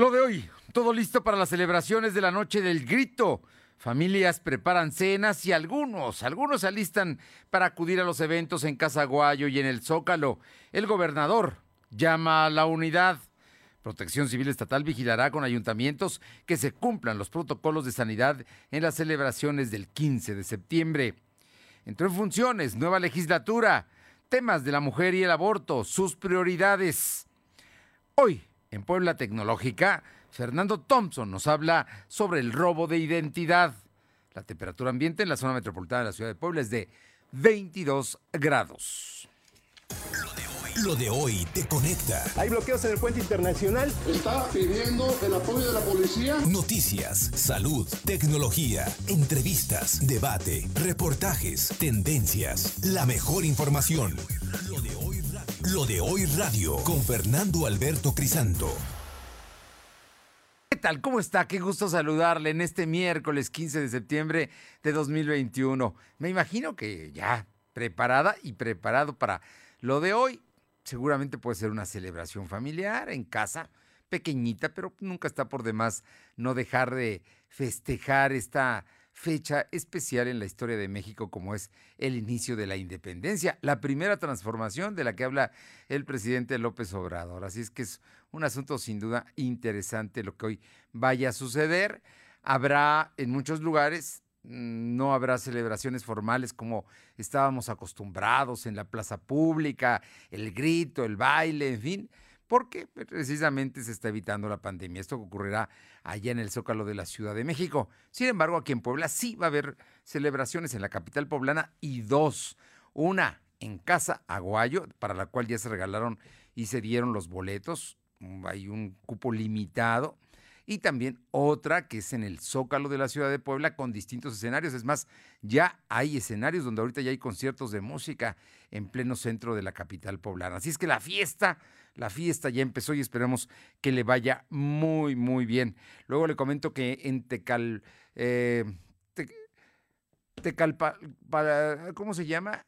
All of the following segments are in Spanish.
Lo de hoy, todo listo para las celebraciones de la noche del grito. Familias preparan cenas y algunos, algunos se alistan para acudir a los eventos en Casaguayo y en el Zócalo. El gobernador llama a la unidad. Protección Civil Estatal vigilará con ayuntamientos que se cumplan los protocolos de sanidad en las celebraciones del 15 de septiembre. Entró en funciones, nueva legislatura, temas de la mujer y el aborto, sus prioridades. Hoy, en Puebla Tecnológica, Fernando Thompson nos habla sobre el robo de identidad. La temperatura ambiente en la zona metropolitana de la ciudad de Puebla es de 22 grados. Lo de hoy te conecta. Hay bloqueos en el puente internacional. Está pidiendo el apoyo de la policía. Noticias, salud, tecnología, entrevistas, debate, reportajes, tendencias, la mejor información. Lo de hoy Lo de hoy radio con Fernando Alberto Crisanto. ¿Qué tal? ¿Cómo está? Qué gusto saludarle en este miércoles 15 de septiembre de 2021. Me imagino que ya preparada y preparado para lo de hoy. Seguramente puede ser una celebración familiar en casa, pequeñita, pero nunca está por demás no dejar de festejar esta fecha especial en la historia de México como es el inicio de la independencia, la primera transformación de la que habla el presidente López Obrador. Así es que es un asunto sin duda interesante lo que hoy vaya a suceder. Habrá en muchos lugares, mm, no habrá celebraciones formales como estábamos acostumbrados en la plaza pública, el grito, el baile, en fin, porque precisamente se está evitando la pandemia. Esto ocurrirá allá en el Zócalo de la Ciudad de México. Sin embargo, aquí en Puebla sí va a haber celebraciones en la capital poblana y dos. Una en Casa Aguayo, para la cual ya se regalaron y se dieron los boletos. Hay un cupo limitado. Y también otra que es en el Zócalo de la Ciudad de Puebla con distintos escenarios. Es más, ya hay escenarios donde ahorita ya hay conciertos de música en pleno centro de la capital poblana. Así es que la fiesta la fiesta ya empezó y esperamos que le vaya muy, muy bien. Luego le comento que en Tecal, eh, Tecalpa, para, ¿cómo se llama?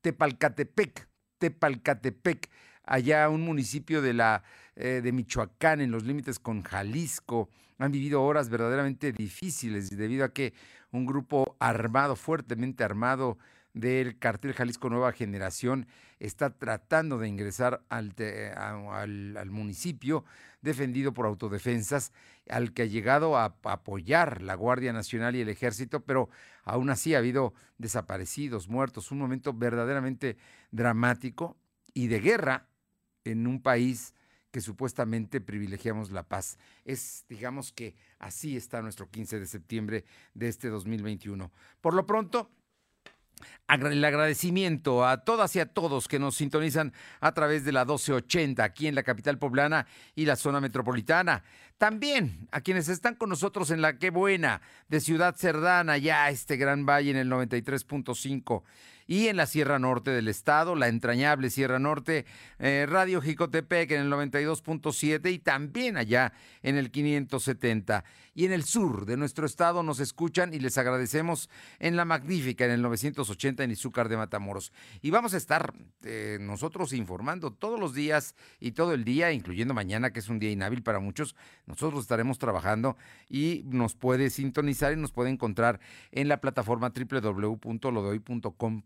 Tepalcatepec, Tepalcatepec, allá un municipio de la eh, de Michoacán, en los límites con Jalisco, han vivido horas verdaderamente difíciles debido a que un grupo armado, fuertemente armado, del cartel Jalisco Nueva Generación está tratando de ingresar al, al, municipio defendido por autodefensas, al que ha llegado a apoyar la Guardia Nacional y el Ejército, pero aún así ha habido desaparecidos, muertos, un momento verdaderamente dramático y de guerra en un país que supuestamente privilegiamos la paz. Es, digamos que así está nuestro 15 de septiembre de este 2021. Por lo pronto, el agradecimiento a todas y a todos que nos sintonizan a través de la 1280 aquí en la capital poblana y la zona metropolitana. También a quienes están con nosotros en la Qué Buena de Ciudad Cerdana, ya este gran valle en el 93.5 y en la Sierra Norte del Estado, la entrañable Sierra Norte, eh, Radio Jicotepec en el 92.7 y también allá en el 570. Y en el sur de nuestro estado nos escuchan y les agradecemos en la magnífica en el 980 en Izúcar de Matamoros. Y vamos a estar eh, nosotros informando todos los días y todo el día, incluyendo mañana, que es un día inhábil para muchos. Nosotros estaremos trabajando y nos puede sintonizar y nos puede encontrar en la plataforma www.lodoy.com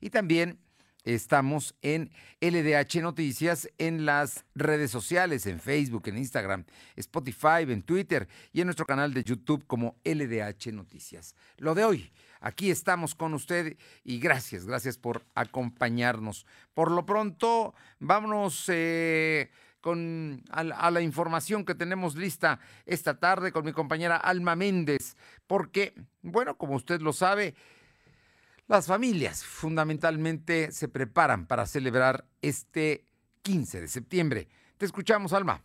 y también estamos en LDH Noticias en las redes sociales, en Facebook, en Instagram, Spotify, en Twitter y en nuestro canal de YouTube como LDH Noticias. Lo de hoy, aquí estamos con usted y gracias, gracias por acompañarnos. Por lo pronto, vámonos... Eh, con, a, la información que tenemos lista esta tarde con mi compañera Alma Méndez, porque, bueno, como usted lo sabe, las familias fundamentalmente se preparan para celebrar este 15 de septiembre. Te escuchamos, Alma.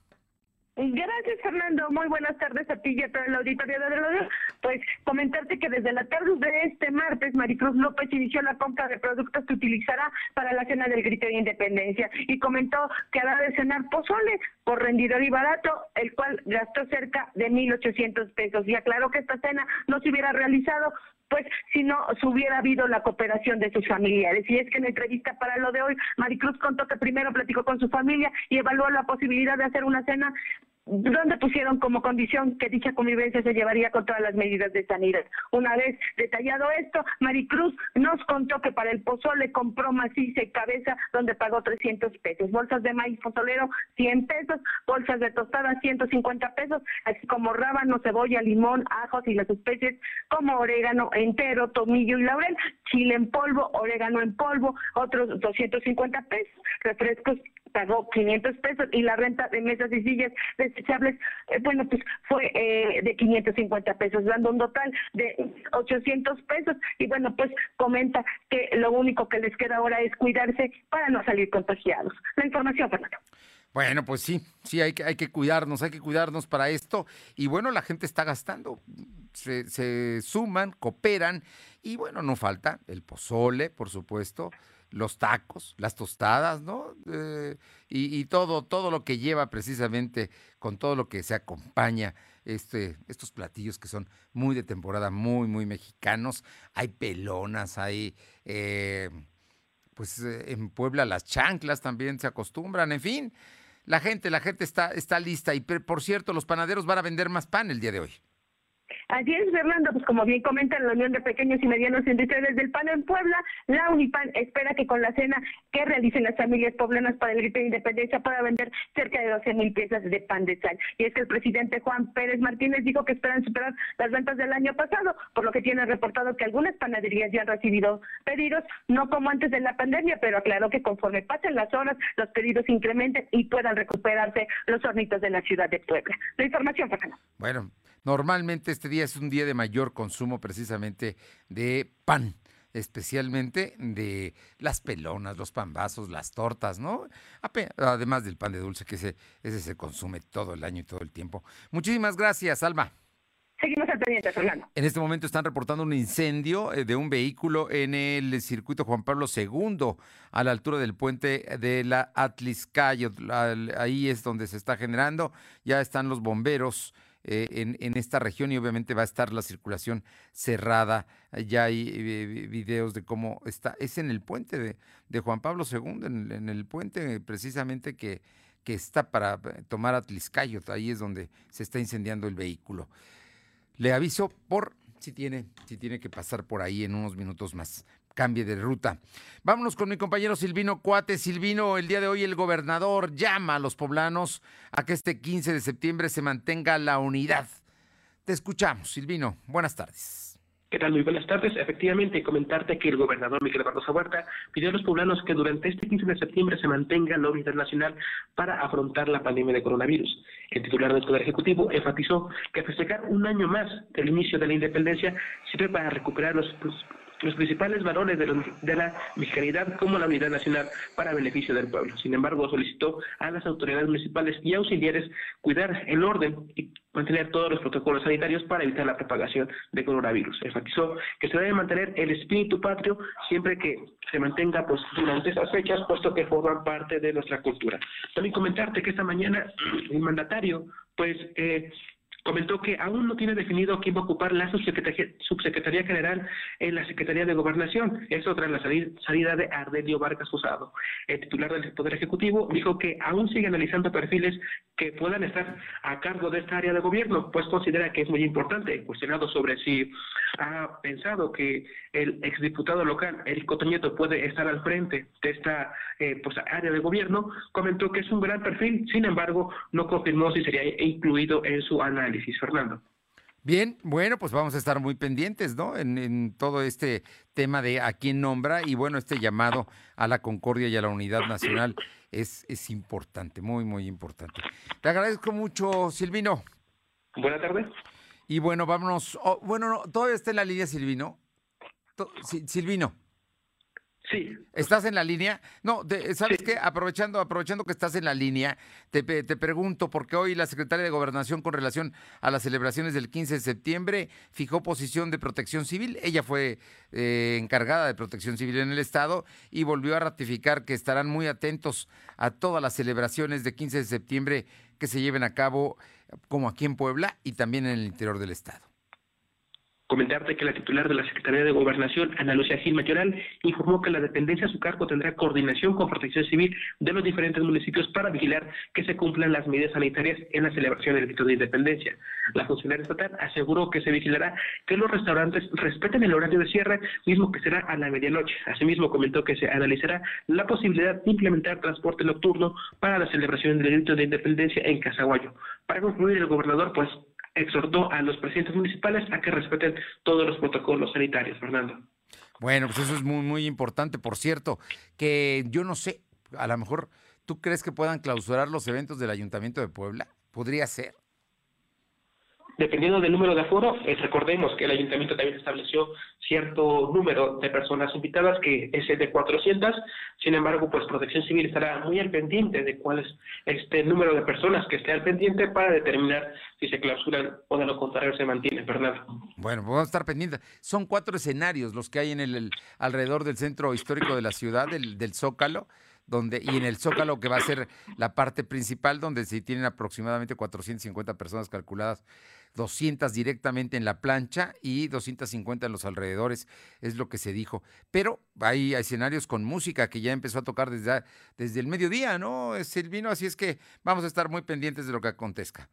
Gracias, Fernando. Muy buenas tardes a ti y a toda la auditoría de radio. Pues comentarte que desde la tarde de este martes, Maricruz López inició la compra de productos que utilizará para la cena del grito de independencia y comentó que hará de cenar pozole por rendidor y barato, el cual gastó cerca de 1.800 pesos. Y aclaró que esta cena no se hubiera realizado pues si no se hubiera habido la cooperación de sus familiares. Y es que en la entrevista para lo de hoy, Maricruz contó que primero platicó con su familia y evaluó la posibilidad de hacer una cena donde pusieron como condición que dicha convivencia se llevaría con todas las medidas de sanidad. Una vez detallado esto, Maricruz nos contó que para el pozole compró maciza y cabeza, donde pagó 300 pesos. Bolsas de maíz pozolero, 100 pesos. Bolsas de tostada, 150 pesos. Así como rábano, cebolla, limón, ajos y las especies como orégano entero, tomillo y laurel. Chile en polvo, orégano en polvo, otros 250 pesos. Refrescos pagó 500 pesos y la renta de mesas y sillas desechables, eh, bueno, pues fue eh, de 550 pesos, dando un total de 800 pesos. Y bueno, pues comenta que lo único que les queda ahora es cuidarse para no salir contagiados. La información, Fernando. Bueno, pues sí, sí, hay que, hay que cuidarnos, hay que cuidarnos para esto. Y bueno, la gente está gastando, se, se suman, cooperan y bueno, no falta el pozole, por supuesto, los tacos, las tostadas, ¿no? Eh, y, y, todo, todo lo que lleva precisamente con todo lo que se acompaña este, estos platillos que son muy de temporada, muy, muy mexicanos. Hay pelonas, hay, eh, pues eh, en Puebla las chanclas también se acostumbran, en fin. La gente, la gente está, está lista y por cierto, los panaderos van a vender más pan el día de hoy. Así es, Fernando, pues como bien comenta la Unión de Pequeños y Medianos Industriales del PAN en Puebla, la Unipan espera que con la cena que realicen las familias poblanas para el grito de independencia pueda vender cerca de 12 mil piezas de pan de sal. Y es que el presidente Juan Pérez Martínez dijo que esperan superar las ventas del año pasado, por lo que tiene reportado que algunas panaderías ya han recibido pedidos, no como antes de la pandemia, pero aclaró que conforme pasen las horas, los pedidos incrementen y puedan recuperarse los hornitos de la ciudad de Puebla. La información, Fernando. Bueno, Normalmente este día es un día de mayor consumo precisamente de pan, especialmente de las pelonas, los pambazos, las tortas, ¿no? Además del pan de dulce, que ese, ese se consume todo el año y todo el tiempo. Muchísimas gracias, Alma. Seguimos al pendiente, Fernando. En este momento están reportando un incendio eh, de un vehículo en el circuito Juan Pablo II, a la altura del puente de la Atliscayo. Ahí es donde se está generando. Ya están los bomberos eh, en, esta región y obviamente va a estar la circulación cerrada. Ya hay eh, videos de cómo está. Es en el puente de, Juan Pablo II, en, el puente precisamente que, que está para eh, tomar Atliscayo. Ahí es donde se está incendiando el vehículo. Le aviso por si tiene, si tiene que pasar por ahí en unos minutos más cambie de ruta. Vámonos con mi compañero Silvino Cuate. Silvino, el día de hoy el gobernador llama a los poblanos a que este 15 de septiembre se mantenga la unidad. Te escuchamos, Silvino. Buenas tardes. ¿Qué tal? Muy buenas tardes. Efectivamente, comentarte que el gobernador Miguel Barroso Huerta pidió a los poblanos que durante este 15 de septiembre se mantenga la unidad nacional para afrontar la pandemia de coronavirus. El titular del Poder Ejecutivo enfatizó que festejar un año más del inicio de la independencia sirve para recuperar los los principales valores de, de, la mexicanidad como la unidad nacional para beneficio del pueblo. Sin embargo, solicitó a las autoridades municipales y auxiliares cuidar el orden y mantener todos los protocolos sanitarios para evitar la propagación de coronavirus. Enfatizó que se debe mantener el espíritu patrio siempre que se mantenga pues, durante esas fechas, puesto que forman parte de nuestra cultura. También comentarte que esta mañana el mandatario pues eh, comentó que aún no tiene definido quién va a ocupar la subsecretaría, general en la Secretaría de Gobernación, eso tras la salida de Ardelio Vargas Usado. El titular del Poder Ejecutivo dijo que aún sigue analizando perfiles que puedan estar a cargo de esta área de gobierno, pues considera que es muy importante, cuestionado sobre si ha pensado que el exdiputado local, Eric Cotoñeto, puede estar al frente de esta eh, pues, área de gobierno, comentó que es un gran perfil, sin embargo, no confirmó si sería incluido en su análisis. Fernando. Bien, bueno, pues vamos a estar muy pendientes, ¿no? En, todo este tema de a quién nombra y bueno, este llamado a la concordia y a la unidad nacional es, es importante, muy, muy importante. Te agradezco mucho, Silvino. Buenas tardes. Y bueno, vámonos. Oh, bueno, no, todavía está en la línea, Silvino. Silvino. Sí. ¿Estás en la línea? No, ¿sabes qué? Aprovechando, aprovechando que estás en la línea, te, pregunto, porque hoy la secretaria de Gobernación con relación a las celebraciones del 15 de septiembre fijó posición de protección civil. Ella fue eh, encargada de protección civil en el Estado y volvió a ratificar que estarán muy atentos a todas las celebraciones de 15 de septiembre que se lleven a cabo como aquí en Puebla y también en el interior del Estado. Comentarte que la titular de la Secretaría de Gobernación, Ana Lucía Gil Mayoral, informó que la dependencia a su cargo tendrá coordinación con Protección Civil de los diferentes municipios para vigilar que se cumplan las medidas sanitarias en la celebración del grito de independencia. La funcionaria estatal aseguró que se vigilará que los restaurantes respeten el horario de cierre, mismo que será a la medianoche. Asimismo, comentó que se analizará la posibilidad de implementar transporte nocturno para la celebración del grito de independencia en Casaguayo. Para concluir, el gobernador, pues, exhortó a los presidentes municipales a que respeten todos los protocolos sanitarios, Fernando. Bueno, pues eso es muy, muy importante. Por cierto, que yo no sé, a lo mejor, ¿tú crees que puedan clausurar los eventos del Ayuntamiento de Puebla? ¿Podría ser? Dependiendo del número de aforo, eh, recordemos que el ayuntamiento también estableció cierto número de personas invitadas, que es el de 400. Sin embargo, pues Protección Civil estará muy al pendiente de cuál es este número de personas que esté al pendiente para determinar si se clausuran o de lo contrario se mantiene, Fernando. Bueno, pues vamos a estar pendientes. Son cuatro escenarios los que hay en el, alrededor del centro histórico de la ciudad, del, del Zócalo donde, y en el Zócalo, que va a ser la parte principal, donde se tienen aproximadamente 450 personas calculadas, 200 directamente en la plancha y 250 en los alrededores, es lo que se dijo. Pero hay escenarios con música que ya empezó a tocar desde, desde el mediodía, ¿no, Silvino? Así es que vamos a estar muy pendientes de lo que acontezca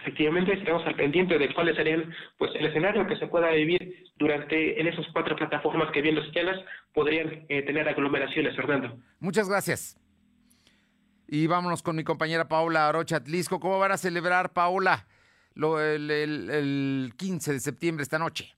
efectivamente estamos al pendiente de cuáles serían pues el escenario que se pueda vivir durante en esas cuatro plataformas que bien los señalas podrían eh, tener aglomeraciones, Fernando. Muchas gracias. Y vámonos con mi compañera Paula Arocha Atlisco. ¿Cómo van a celebrar, Paula, lo, el, el, el 15 de septiembre esta noche?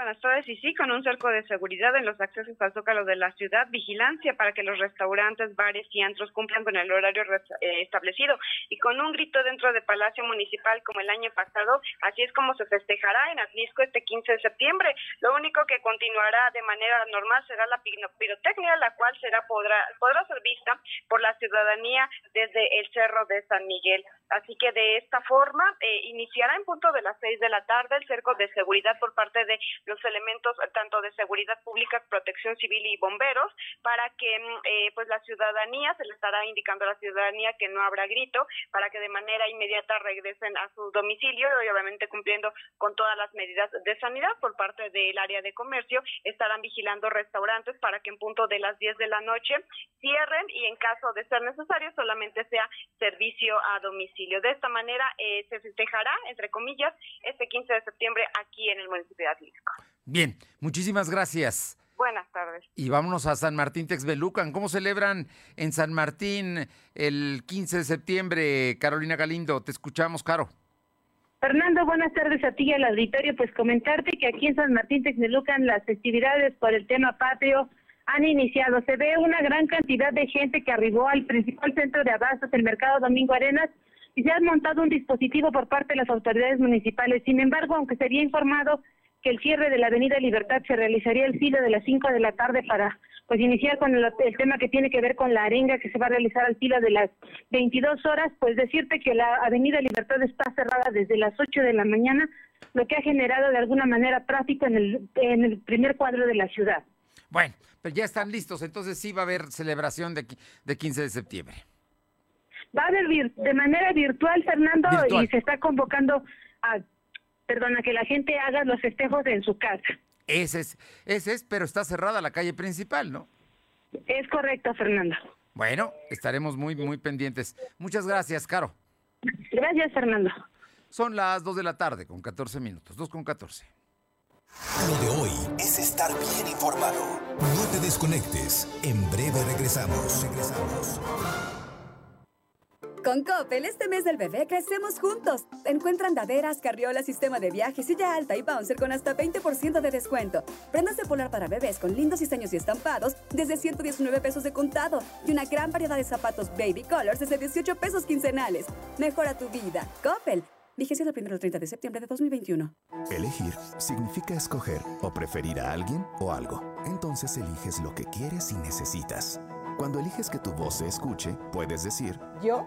Buenas tardes. Y sí, con un cerco de seguridad en los accesos al zócalo de la ciudad, vigilancia para que los restaurantes, bares y antros cumplan con el horario eh, establecido y con un grito dentro de Palacio Municipal como el año pasado. Así es como se festejará en Atlisco este 15 de septiembre. Lo único que continuará de manera normal será la pirotecnia, la cual será podrá, podrá ser vista por la ciudadanía desde el Cerro de San Miguel. Así que de esta forma eh, iniciará en punto de las seis de la tarde el cerco de seguridad por parte de los elementos tanto de seguridad pública, protección civil y bomberos para que mm, eh, pues la ciudadanía se le estará indicando a la ciudadanía que no habrá grito para que de manera inmediata regresen a su domicilio y obviamente cumpliendo con todas las medidas de sanidad por parte del área de comercio estarán vigilando restaurantes para que en punto de las 10 de la noche cierren y en caso de ser necesario solamente sea servicio a domicilio. De esta manera eh, se festejará, entre comillas, este 15 de septiembre aquí en el municipio de Atlisco. Bien, muchísimas gracias. Buenas tardes. Y vámonos a San Martín Texbelucan. ¿Cómo celebran en San Martín el 15 de septiembre? Carolina Galindo, te escuchamos, Caro. Fernando, buenas tardes a ti y al auditorio. Pues comentarte que aquí en San Martín Texmelucan las festividades por el tema patrio han iniciado. Se ve una gran cantidad de gente que arribó al principal centro de abastos, el Mercado Domingo Arenas, y se ha montado un dispositivo por parte de las autoridades municipales. Sin embargo, aunque se había informado que el cierre de la Avenida Libertad se realizaría el filo de las 5 de la tarde para pues iniciar con el, tema que tiene que ver con la arenga que se va a realizar al filo de las 22 horas, pues decirte que la Avenida Libertad está cerrada desde las 8 de la mañana, lo que ha generado de alguna manera tráfico en el, en el primer cuadro de la ciudad. Bueno, pues ya están listos, entonces sí va a haber celebración de, de 15 de septiembre. Va a haber de manera virtual, Fernando, y se está convocando a perdona, que la gente haga los festejos en su casa. Ese es, ese es, pero está cerrada la calle principal, ¿no? Es correcto, Fernando. Bueno, estaremos muy, muy pendientes. Muchas gracias, Caro. Gracias, Fernando. Son las 2 de la tarde con 14 minutos, 2 con 14. Lo de hoy es estar bien informado. No te desconectes. En breve regresamos. Regresamos. Con Coppel, este mes del bebé crecemos juntos. Encuentra andaderas, carriolas, sistema de viaje, silla alta y bouncer con hasta 20% de descuento. Prendas de polar para bebés con lindos diseños y estampados desde 119 pesos de contado. Y una gran variedad de zapatos baby colors desde 18 pesos quincenales. Mejora tu vida. Coppel. Vigencia del 1 al 30 de septiembre de 2021. Elegir significa escoger o preferir a alguien o algo. Entonces eliges lo que quieres y necesitas. Cuando eliges que tu voz se escuche, puedes decir, yo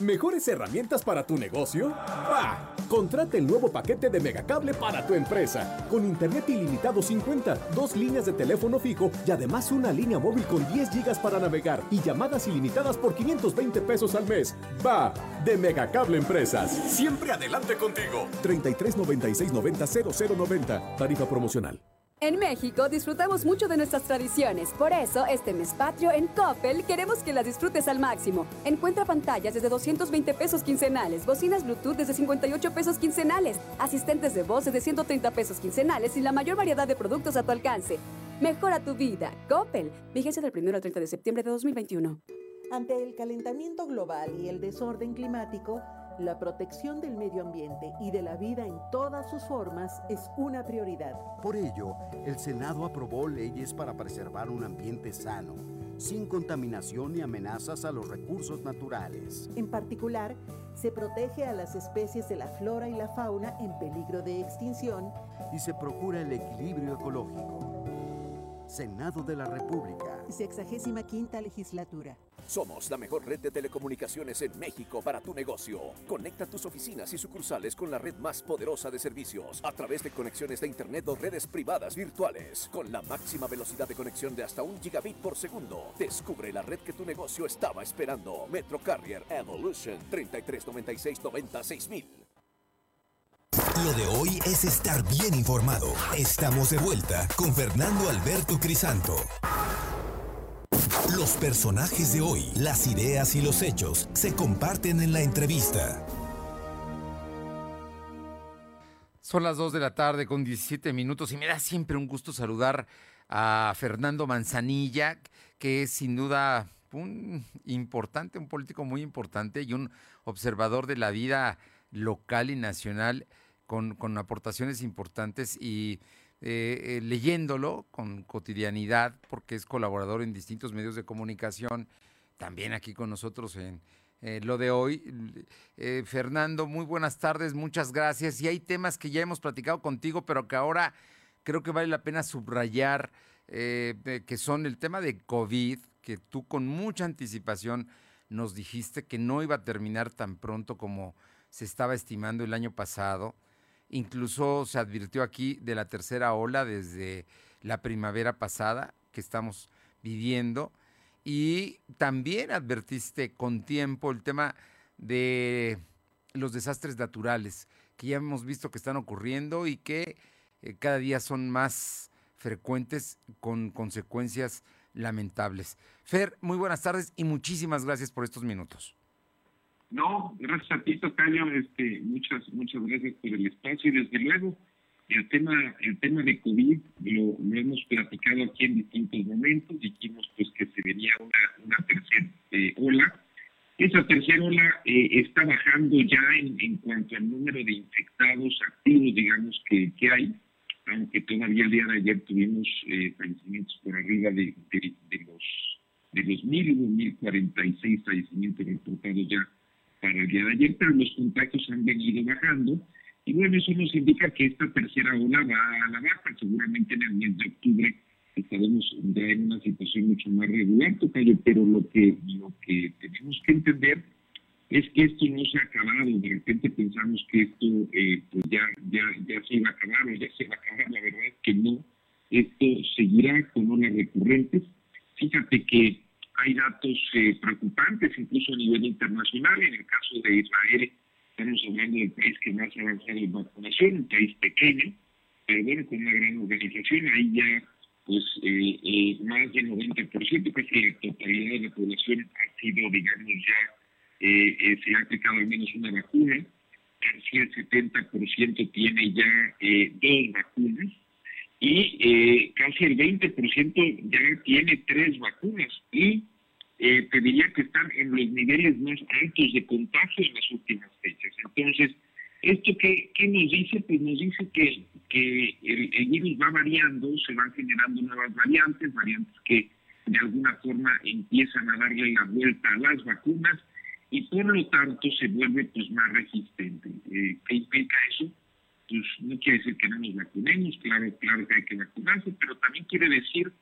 ¿Mejores herramientas para tu negocio? ¡Bah! Contrata el nuevo paquete de Megacable para tu empresa. Con internet ilimitado 50, dos líneas de teléfono fijo y además una línea móvil con 10 gigas para navegar y llamadas ilimitadas por 520 pesos al mes. ¡Va! De Megacable Empresas. Siempre adelante contigo. 33 96 90 0090. Tarifa promocional. En México disfrutamos mucho de nuestras tradiciones, por eso este mes patrio en Coppel queremos que las disfrutes al máximo. Encuentra pantallas desde 220 pesos quincenales, bocinas Bluetooth desde 58 pesos quincenales, asistentes de voz desde 130 pesos quincenales y la mayor variedad de productos a tu alcance. Mejora tu vida. Coppel. Vigencia del 1 al 30 de septiembre de 2021. Ante el calentamiento global y el desorden climático, la protección del medio ambiente y de la vida en todas sus formas es una prioridad. Por ello, el Senado aprobó leyes para preservar un ambiente sano, sin contaminación ni amenazas a los recursos naturales. En particular, se protege a las especies de la flora y la fauna en peligro de extinción y se procura el equilibrio ecológico. Senado de la República. Sexagésima quinta legislatura. Somos la mejor red de telecomunicaciones en México para tu negocio. Conecta tus oficinas y sucursales con la red más poderosa de servicios a través de conexiones de Internet o redes privadas virtuales. Con la máxima velocidad de conexión de hasta un gigabit por segundo. Descubre la red que tu negocio estaba esperando. Metro Carrier Evolution 3396 Lo de hoy es estar bien informado. Estamos de vuelta con Fernando Alberto Crisanto. Los personajes de hoy, las ideas y los hechos se comparten en la entrevista. Son las 2 de la tarde con 17 minutos y me da siempre un gusto saludar a Fernando Manzanilla, que es sin duda un importante, un político muy importante y un observador de la vida local y nacional con, con aportaciones importantes y eh, eh, leyéndolo con cotidianidad, porque es colaborador en distintos medios de comunicación, también aquí con nosotros en eh, lo de hoy. Fernando, muy buenas tardes, muchas gracias. Y hay temas que ya hemos platicado contigo, pero que ahora creo que vale la pena subrayar, que son el tema de COVID, que tú con mucha anticipación nos dijiste que no iba a terminar tan pronto como se estaba estimando el año pasado Incluso se advirtió aquí de la tercera ola desde la primavera pasada que estamos viviendo. Y también advertiste con tiempo el tema de los desastres naturales, que ya hemos visto que están ocurriendo y que eh, cada día son más frecuentes con consecuencias lamentables. Fer, muy buenas tardes y muchísimas gracias por estos minutos. No, gracias a ti, Tocayo, este, muchas, muchas gracias por el espacio y desde luego el tema, el tema de COVID lo, hemos platicado aquí en distintos momentos, dijimos pues que se venía una, una tercera eh, ola. Esa tercera ola eh, está bajando ya en, en, cuanto al número de infectados activos, digamos, que, que hay, aunque todavía el día de ayer tuvimos eh, fallecimientos por arriba de, de, de los de los mil, hubo mil cuarenta y seis fallecimientos reportados ya para el día de ayer, pero los contagios han venido bajando. Y bueno, eso nos indica que esta tercera ola va a la baja. Seguramente en el mes de octubre estaremos ya en una situación mucho más regular, pero lo que, lo que tenemos que entender es que esto no se ha acabado. De repente pensamos que esto eh, pues ya, ya, ya se iba a acabar o ya se va a acabar. La verdad es que no. Esto seguirá con olas recurrentes. Fíjate que hay datos eh, preocupantes, incluso a nivel internacional. En el caso de Israel, estamos hablando del país que más avanzado en vacunación, un país pequeño, pero bueno, con una gran organización. Ahí ya, pues, eh, eh, más del 90%, casi la totalidad de la población ha sido, digamos, ya, se ha aplicado al menos una vacuna. Casi el 70% tiene ya dos vacunas y eh, casi el 20% ya tiene tres vacunas y eh, te diría que están en los niveles más altos de contagio en las últimas fechas. Entonces, ¿esto qué, qué nos dice? Pues nos dice que, que el, virus va variando, se van generando nuevas variantes, variantes que de alguna forma empiezan a darle la vuelta a las vacunas y por lo tanto se vuelve pues más resistente. Eh, ¿Qué implica eso? Pues no quiere decir que no nos vacunemos, claro, claro que hay que vacunarse, pero también quiere decir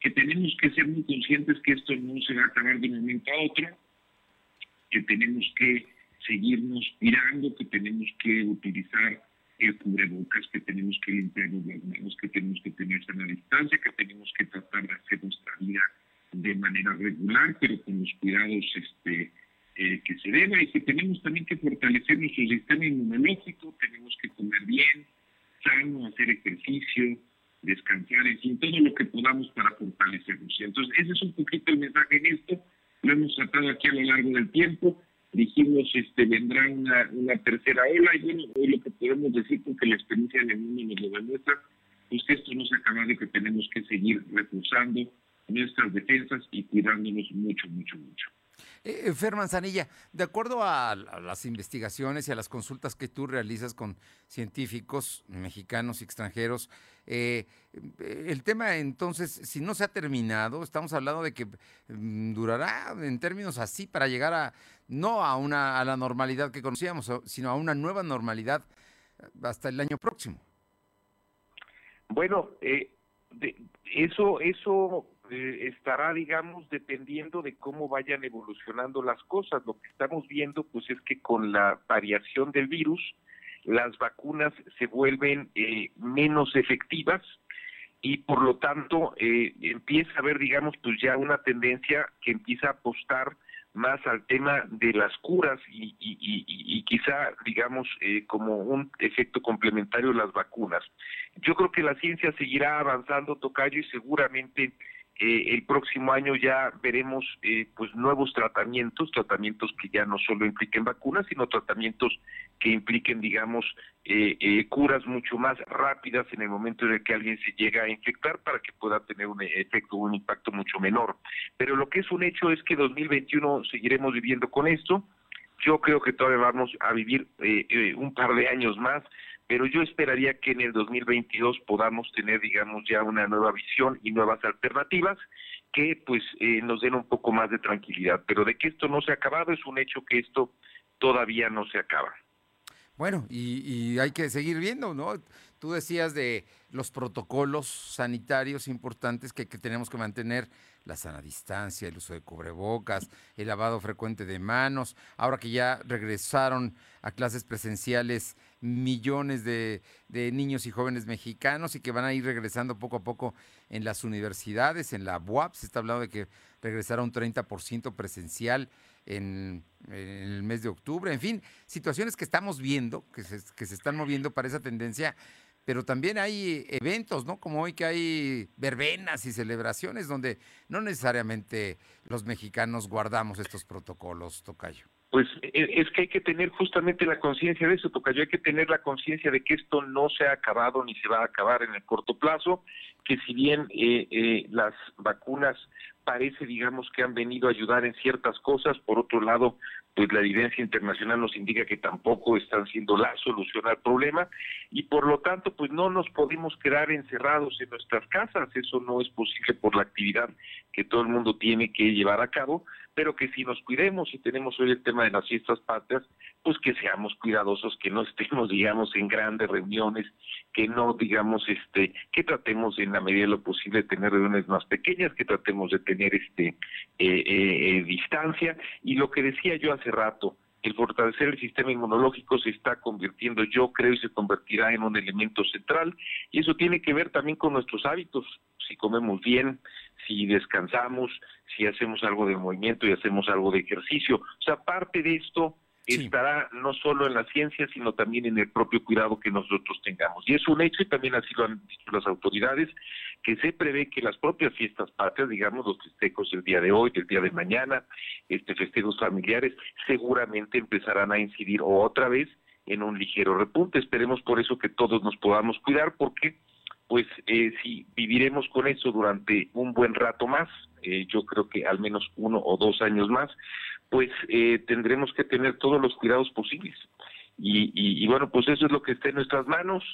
que tenemos que ser muy conscientes que esto no se va a acabar de un momento a otro. que tenemos que seguirnos cuidando, que tenemos que utilizar el cubrebocas, que tenemos que limpiarnos las manos, que tenemos que tener sana distancia, que tenemos que tratar de hacer nuestra vida de manera regular, pero con los cuidados este, eh, que se deba y que tenemos también que fortalecer nuestro sistema inmunológico, tenemos que comer bien, sano, hacer ejercicio, descansar, en fin, todo lo que podamos para fortalecernos. Entonces, ese es un poquito el mensaje en esto, lo hemos tratado aquí a lo largo del tiempo, dijimos este vendrá una, una tercera ola y bueno, hoy lo que podemos decir porque la experiencia en el mundo nos lo demuestra, pues que esto no se acaba de que tenemos que seguir reforzando nuestras defensas y cuidándonos mucho, mucho, mucho. Eh, Fer Manzanilla, de acuerdo a, las investigaciones y a las consultas que tú realizas con científicos mexicanos y extranjeros, eh, el tema entonces, si no se ha terminado, estamos hablando de que mm, durará en términos así para llegar a, no a, una, a la normalidad que conocíamos, sino a una nueva normalidad hasta el año próximo. Bueno, eh, eso, eso eh, estará, digamos, dependiendo de cómo vayan evolucionando las cosas. Lo que estamos viendo, pues, es que con la variación del virus, las vacunas se vuelven eh, menos efectivas y por lo tanto eh, empieza a haber, digamos, pues ya una tendencia que empieza a apostar más al tema de las curas y, y, quizá, digamos, como un efecto complementario las vacunas. Yo creo que la ciencia seguirá avanzando, Tocayo, y seguramente eh, el próximo año ya veremos eh, pues nuevos tratamientos, tratamientos que ya no solo impliquen vacunas, sino tratamientos que impliquen, digamos, eh, curas mucho más rápidas en el momento en el que alguien se llega a infectar para que pueda tener un efecto, un impacto mucho menor. Pero lo que es un hecho es que 2021 seguiremos viviendo con esto. Yo creo que todavía vamos a vivir un par de años más pero yo esperaría que en el 2022 podamos tener, digamos, ya una nueva visión y nuevas alternativas que pues eh, nos den un poco más de tranquilidad. Pero de que esto no se ha acabado, es un hecho que esto todavía no se acaba. Bueno, y, hay que seguir viendo, ¿no? Tú decías de los protocolos sanitarios importantes que, que, tenemos que mantener, la sana distancia, el uso de cubrebocas, el lavado frecuente de manos, ahora que ya regresaron a clases presenciales millones de, niños y jóvenes mexicanos y que van a ir regresando poco a poco en las universidades, en la UAP, se está hablando de que regresará un 30% presencial en, el mes de octubre, en fin, situaciones que estamos viendo, que se, que se están moviendo para esa tendencia, pero también hay eventos, ¿no? Como hoy que hay verbenas y celebraciones donde no necesariamente los mexicanos guardamos estos protocolos, Tocayo. Pues e, es que hay que tener justamente la conciencia de eso, Tocayo, hay que tener la conciencia de que esto no se ha acabado ni se va a acabar en el corto plazo, que si bien eh, eh, las vacunas parece, digamos, que han venido a ayudar en ciertas cosas, por otro lado, pues la evidencia internacional nos indica que tampoco están siendo la solución al problema y por lo tanto, pues no nos podemos quedar encerrados en nuestras casas, eso no es posible por la actividad que todo el mundo tiene que llevar a cabo, pero que si nos cuidemos y tenemos hoy el tema de las fiestas patrias, pues que seamos cuidadosos, que no estemos, digamos, en grandes reuniones, que no, digamos, este, que tratemos en la medida de lo posible de tener reuniones más pequeñas, que tratemos de tener este eh, eh, distancia. Y lo que decía yo hace rato, el fortalecer el sistema inmunológico se está convirtiendo, yo creo, y se convertirá en un elemento central. Y eso tiene que ver también con nuestros hábitos. Si comemos bien, si descansamos, si hacemos algo de movimiento y hacemos algo de ejercicio. O sea, parte de esto estará no solo en la ciencia, sino también en el propio cuidado que nosotros tengamos. Y es un hecho, y también así lo han dicho las autoridades, que se prevé que las propias fiestas patrias, digamos los festejos del día de hoy, del día de mañana, este festejos familiares, seguramente empezarán a incidir otra vez en un ligero repunte. Esperemos por eso que todos nos podamos cuidar, porque pues eh, si viviremos con eso durante un buen rato más, eh, yo creo que al menos uno o dos años más, pues eh, tendremos que tener todos los cuidados posibles. Y, y, bueno, pues eso es lo que está en nuestras manos.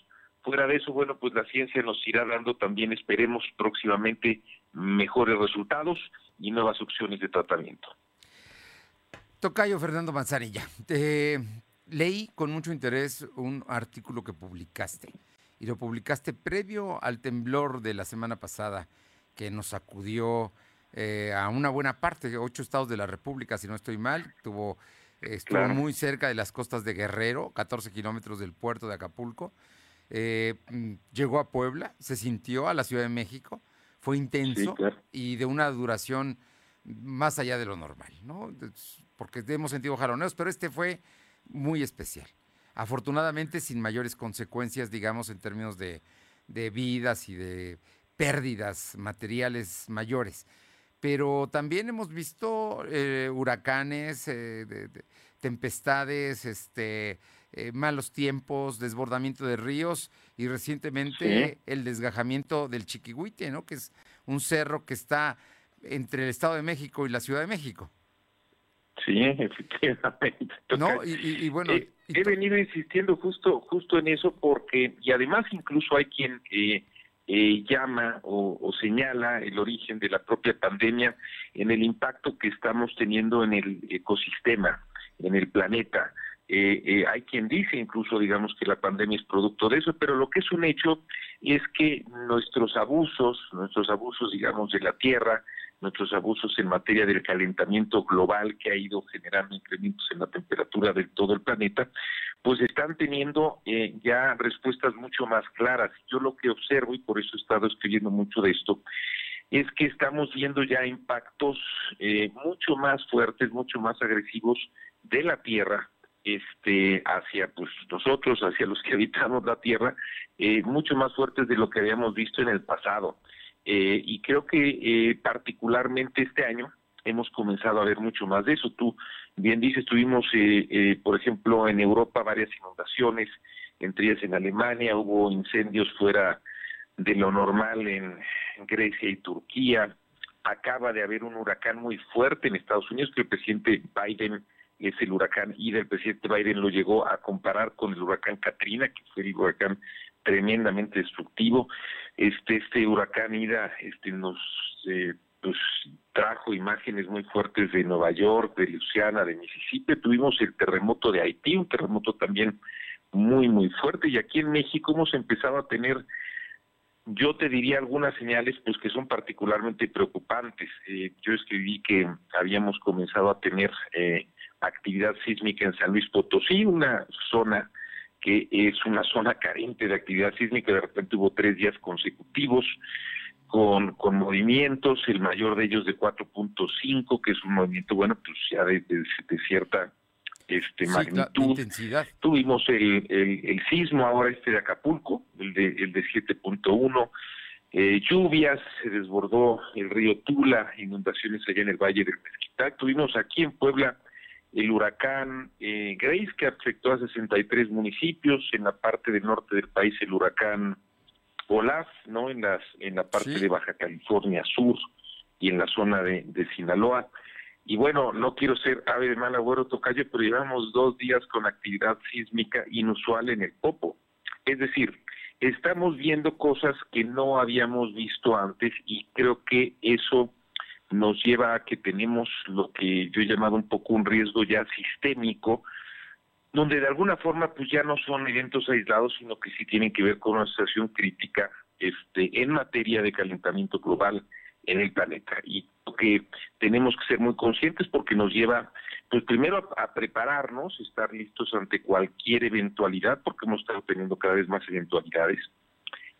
Fuera de eso, bueno, pues la ciencia nos irá dando también, esperemos próximamente, mejores resultados y nuevas opciones de tratamiento. Tocayo Fernando Manzanilla, te leí con mucho interés un artículo que publicaste y lo publicaste previo al temblor de la semana pasada que nos sacudió eh, a una buena parte, ocho estados de la República, si no estoy mal. Tuvo, estuvo muy cerca de las costas de Guerrero, 14 kilómetros del puerto de Acapulco. Eh, mm, llegó a Puebla, se sintió a la Ciudad de México, fue intenso y de una duración más allá de lo normal, ¿no? Porque hemos sentido jaloneos, pero este fue muy especial. Afortunadamente sin mayores consecuencias, digamos, en términos de, vidas y de pérdidas materiales mayores. Pero también hemos visto eh, huracanes, eh, tempestades, este, eh, malos tiempos, desbordamiento de ríos y recientemente el desgajamiento del Chiquihuite, ¿no? Que es un cerro que está entre el Estado de México y la Ciudad de México. Sí, efectivamente. No, y, bueno, eh, he venido insistiendo justo justo en eso porque y además incluso hay quien eh, eh, llama o, señala el origen de la propia pandemia en el impacto que estamos teniendo en el ecosistema, en el planeta. Hay quien dice incluso, digamos, que la pandemia es producto de eso, pero lo que es un hecho es que nuestros abusos, nuestros abusos, digamos, de la tierra, nuestros abusos en materia del calentamiento global que ha ido generando incrementos en la temperatura de todo el planeta, pues están teniendo eh, ya respuestas mucho más claras. Yo lo que observo, y por eso he estado escribiendo mucho de esto, es que estamos viendo ya impactos eh, mucho más fuertes, mucho más agresivos de la Tierra este hacia pues nosotros, hacia los que habitamos la Tierra, eh, mucho más fuertes de lo que habíamos visto en el pasado. Eh, y creo que eh, particularmente este año hemos comenzado a ver mucho más de eso. Tú bien dices, tuvimos, eh, por ejemplo, en Europa varias inundaciones, entre ellas en Alemania, hubo incendios fuera de lo normal en Grecia y Turquía. Acaba de haber un huracán muy fuerte en Estados Unidos que el presidente Biden es el huracán y del presidente Biden lo llegó a comparar con el huracán Katrina, que fue el huracán tremendamente destructivo. Este, este huracán Ida este, nos eh, pues, trajo imágenes muy fuertes de Nueva York, de Luisiana, de Mississippi. Tuvimos el terremoto de Haití, un terremoto también muy, muy fuerte. Y aquí en México hemos empezado a tener, yo te diría algunas señales pues que son particularmente preocupantes. Eh, yo escribí que habíamos comenzado a tener eh, actividad sísmica en San Luis Potosí, una zona que es una zona carente de actividad sísmica, de repente hubo tres días consecutivos con, con movimientos, el mayor de ellos de 4.5, que es un movimiento, bueno, pues ya de, cierta este magnitud. intensidad. Tuvimos el, el, sismo ahora este de Acapulco, el de, el de 7.1, eh, lluvias, se desbordó el río Tula, inundaciones allá en el Valle del Mezquital. Tuvimos aquí en Puebla el huracán eh, Grace, que afectó a 63 municipios, en la parte del norte del país el huracán Olaf, ¿no? En, las, en la parte de Baja California Sur y en la zona de, Sinaloa. Y bueno, no quiero ser ave de mal agüero tocayo, pero llevamos dos días con actividad sísmica inusual en el Popo. Es decir, estamos viendo cosas que no habíamos visto antes y creo que eso nos lleva a que tenemos lo que yo he llamado un poco un riesgo ya sistémico, donde de alguna forma pues ya no son eventos aislados, sino que sí tienen que ver con una situación crítica este, en materia de calentamiento global en el planeta. Y que tenemos que ser muy conscientes porque nos lleva, pues primero a, prepararnos, estar listos ante cualquier eventualidad, porque hemos estado teniendo cada vez más eventualidades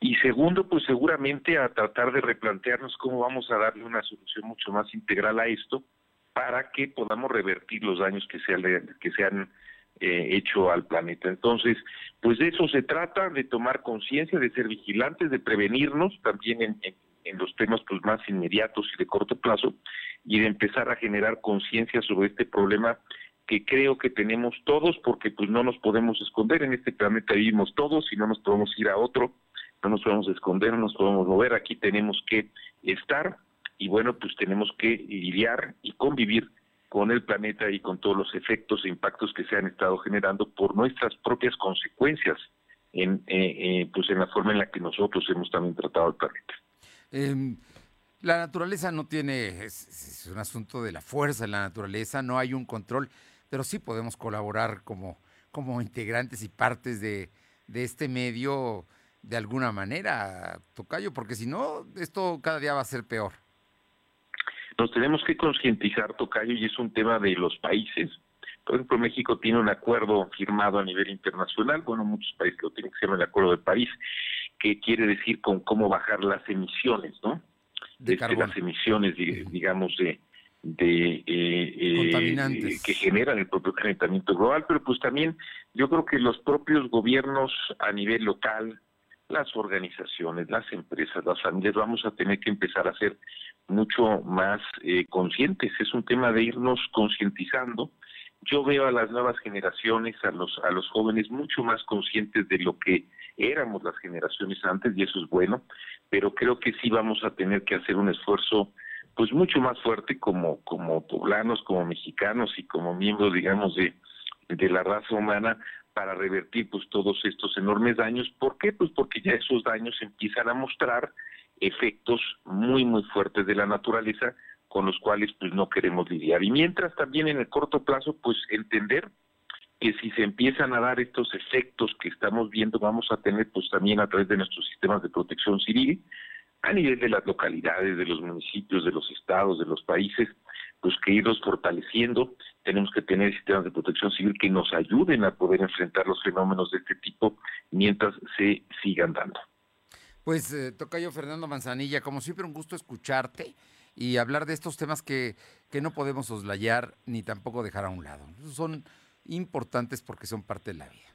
y segundo, pues seguramente a tratar de replantearnos cómo vamos a darle una solución mucho más integral a esto para que podamos revertir los daños que se, que se han eh, hecho al planeta. Entonces, pues de eso se trata, de tomar conciencia, de ser vigilantes, de prevenirnos también en, en, los temas pues más inmediatos y de corto plazo y de empezar a generar conciencia sobre este problema que creo que tenemos todos porque pues no nos podemos esconder en este planeta vivimos todos y no nos podemos ir a otro no nos podemos esconder, no nos podemos mover, aquí tenemos que estar y bueno, pues tenemos que lidiar y convivir con el planeta y con todos los efectos e impactos que se han estado generando por nuestras propias consecuencias en, eh, eh, pues en la forma en la que nosotros hemos también tratado el planeta. Em, la naturaleza no tiene, es, un asunto de la fuerza de la naturaleza, no hay un control, pero sí podemos colaborar como, como integrantes y partes de, de este medio de alguna manera, Tocayo, porque si no, esto cada día va a ser peor. Nos tenemos que concientizar, Tocayo, y es un tema de los países. Por ejemplo, México tiene un acuerdo firmado a nivel internacional, bueno, muchos países lo tienen, que se llama el Acuerdo de París, que quiere decir con cómo bajar las emisiones, ¿no? De Este, las emisiones, di- digamos, de, de eh, eh, Contaminantes. que generan el propio calentamiento global, pero pues también yo creo que los propios gobiernos a nivel local, las organizaciones, las empresas, las familias, vamos a tener que empezar a ser mucho más eh, conscientes. Es un tema de irnos concientizando. Yo veo a las nuevas generaciones, a los a los jóvenes mucho más conscientes de lo que éramos las generaciones antes y eso es bueno, pero creo que sí vamos a tener que hacer un esfuerzo pues mucho más fuerte como como poblanos, como mexicanos y como miembros digamos de de la raza humana para revertir pues todos estos enormes daños. ¿Por qué? Pues porque ya esos daños empiezan a mostrar efectos muy muy fuertes de la naturaleza con los cuales pues no queremos lidiar. Y mientras también en el corto plazo pues entender que si se empiezan a dar estos efectos que estamos viendo, vamos a tener pues también a través de nuestros sistemas de protección civil, a nivel de las localidades, de los municipios, de los estados, de los países, pues que irlos fortaleciendo. Tenemos que tener sistemas de protección civil que nos ayuden a poder enfrentar los fenómenos de este tipo mientras se sigan dando. Pues eh, toca yo Fernando Manzanilla, como siempre un gusto escucharte y hablar de estos temas que, que no podemos soslayar ni tampoco dejar a un lado. Son importantes porque son parte de la vida.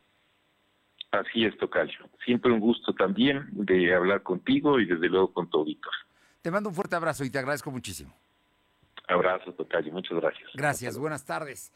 Así es, Tocayo. Siempre un gusto también de hablar contigo y desde luego con tu auditor. Te mando un fuerte abrazo y te agradezco muchísimo. Abrazo, Tocayo. Muchas gracias. Gracias, buenas tardes.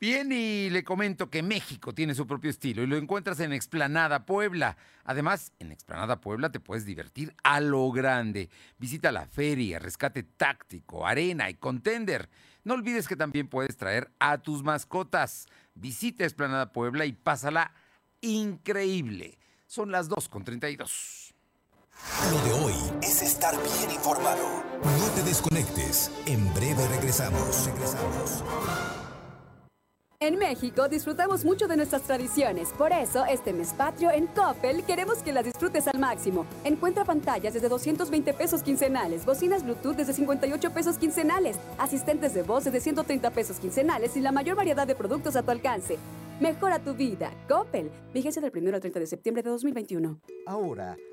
Bien, y le comento que México tiene su propio estilo y lo encuentras en Explanada Puebla. Además, en Explanada Puebla te puedes divertir a lo grande. Visita la feria, rescate táctico, arena y contender. No olvides que también puedes traer a tus mascotas. Visita Explanada Puebla y pásala increíble. Son las 2.32. Lo de hoy es estar bien informado. No te desconectes. En breve regresamos. Regresamos. En México disfrutamos mucho de nuestras tradiciones, por eso este mes patrio en Coppel queremos que las disfrutes al máximo. Encuentra pantallas desde 220 pesos quincenales, bocinas Bluetooth desde 58 pesos quincenales, asistentes de voz desde 130 pesos quincenales y la mayor variedad de productos a tu alcance. Mejora tu vida. Coppel. Vigencia del 1 al 30 de septiembre de 2021. Ahora,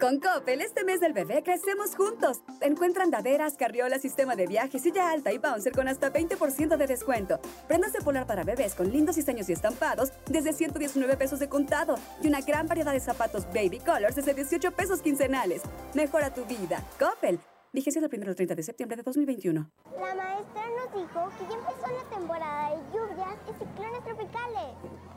Con Coppel, este mes del bebé crecemos juntos. Encuentra andaderas, carriolas, sistema de viaje, silla alta y bouncer con hasta 20% de descuento. Prendas de polar para bebés con lindos diseños y estampados desde 119 pesos de contado. Y una gran variedad de zapatos baby colors desde 18 pesos quincenales. Mejora tu vida. Coppel. Vigencia del 1 al 30 de septiembre de 2021. La maestra nos dijo que ya empezó la temporada de tropicales.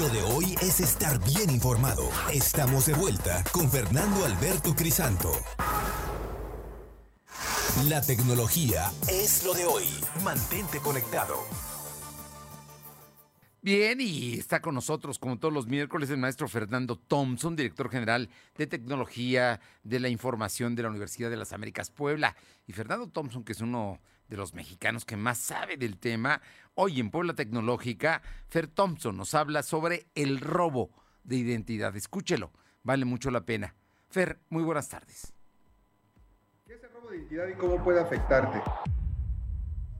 Lo de hoy es estar bien informado. Estamos de vuelta con Fernando Alberto Crisanto. La tecnología es lo de hoy. Mantente conectado. Bien, y está con nosotros, como todos los miércoles, el maestro Fernando Thompson, director general de Tecnología de la Información de la Universidad de las Américas Puebla. Y Fernando Thompson, que es uno de los mexicanos que más sabe del tema, hoy en Puebla Tecnológica, Fer Thompson nos habla sobre el robo de identidad. Escúchelo, vale mucho la pena. Fer, muy buenas tardes. ¿Qué es el robo de identidad y cómo puede afectarte?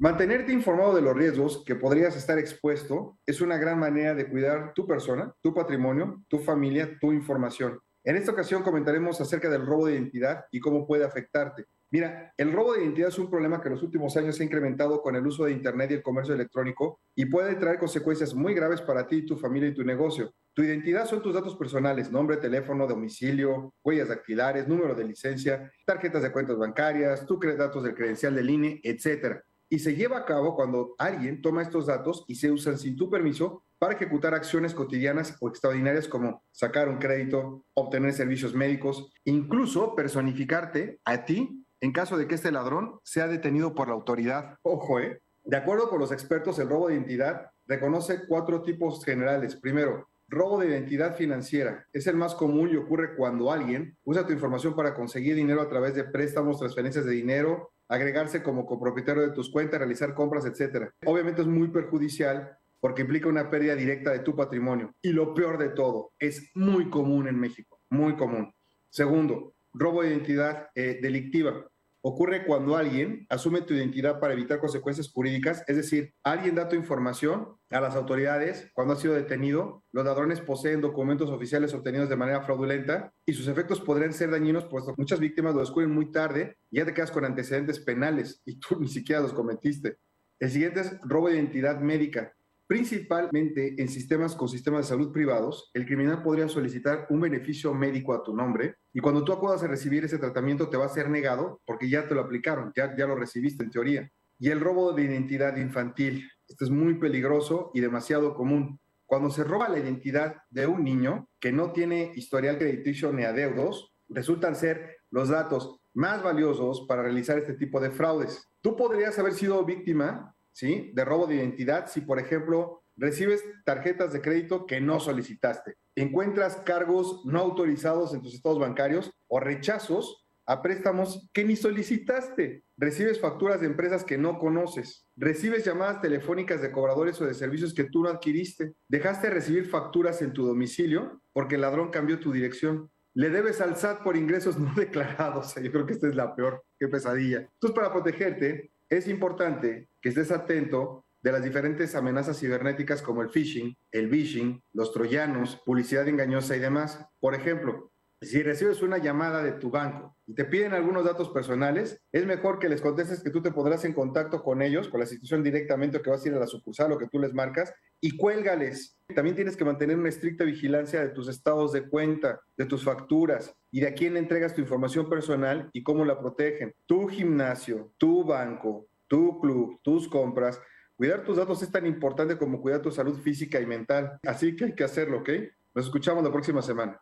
Mantenerte informado de los riesgos que podrías estar expuesto es una gran manera de cuidar tu persona, tu patrimonio, tu familia, tu información. En esta ocasión comentaremos acerca del robo de identidad y cómo puede afectarte. Mira, el robo de identidad es un problema que en los últimos años se ha incrementado con el uso de Internet y el comercio electrónico y puede traer consecuencias muy graves para ti, tu familia y tu negocio. Tu identidad son tus datos personales, nombre, teléfono, domicilio, huellas dactilares, número de licencia, tarjetas de cuentas bancarias, tus datos del credencial del INE, etc. Y se lleva a cabo cuando alguien toma estos datos y se usan sin tu permiso para ejecutar acciones cotidianas o extraordinarias como sacar un crédito, obtener servicios médicos, incluso personificarte a ti en caso de que este ladrón sea detenido por la autoridad. Ojo, ¿eh? De acuerdo con los expertos, el robo de identidad reconoce cuatro tipos generales. Primero, robo de identidad financiera. Es el más común y ocurre cuando alguien usa tu información para conseguir dinero a través de préstamos, transferencias de dinero, agregarse como copropietario de tus cuentas, realizar compras, etc. Obviamente es muy perjudicial porque implica una pérdida directa de tu patrimonio. Y lo peor de todo, es muy común en México, muy común. Segundo, robo de identidad eh, delictiva. Ocurre cuando alguien asume tu identidad para evitar consecuencias jurídicas, es decir, alguien da tu información a las autoridades cuando ha sido detenido, los ladrones poseen documentos oficiales obtenidos de manera fraudulenta y sus efectos podrían ser dañinos, puesto que muchas víctimas lo descubren muy tarde y ya te quedas con antecedentes penales y tú ni siquiera los cometiste. El siguiente es robo de identidad médica. Principalmente en sistemas con sistemas de salud privados, el criminal podría solicitar un beneficio médico a tu nombre y cuando tú acudas a recibir ese tratamiento te va a ser negado porque ya te lo aplicaron, ya, ya lo recibiste en teoría. Y el robo de identidad infantil, esto es muy peligroso y demasiado común. Cuando se roba la identidad de un niño que no tiene historial crediticio ni adeudos, resultan ser los datos más valiosos para realizar este tipo de fraudes. Tú podrías haber sido víctima ¿sí? De robo de identidad, si por ejemplo recibes tarjetas de crédito que no solicitaste, encuentras cargos no autorizados en tus estados bancarios o rechazos a préstamos que ni solicitaste, recibes facturas de empresas que no conoces, recibes llamadas telefónicas de cobradores o de servicios que tú no adquiriste, dejaste de recibir facturas en tu domicilio porque el ladrón cambió tu dirección, le debes al SAT por ingresos no declarados. Yo creo que esta es la peor, qué pesadilla. Entonces, para protegerte, es importante que estés atento de las diferentes amenazas cibernéticas como el phishing, el vishing, los troyanos, publicidad engañosa y demás. Por ejemplo, si recibes una llamada de tu banco y te piden algunos datos personales, es mejor que les contestes que tú te pondrás en contacto con ellos, con la institución directamente o que vas a ir a la sucursal o que tú les marcas y cuélgales. También tienes que mantener una estricta vigilancia de tus estados de cuenta, de tus facturas y de a quién entregas tu información personal y cómo la protegen. Tu gimnasio, tu banco, tu club, tus compras. Cuidar tus datos es tan importante como cuidar tu salud física y mental. Así que hay que hacerlo, ¿ok? Nos escuchamos la próxima semana.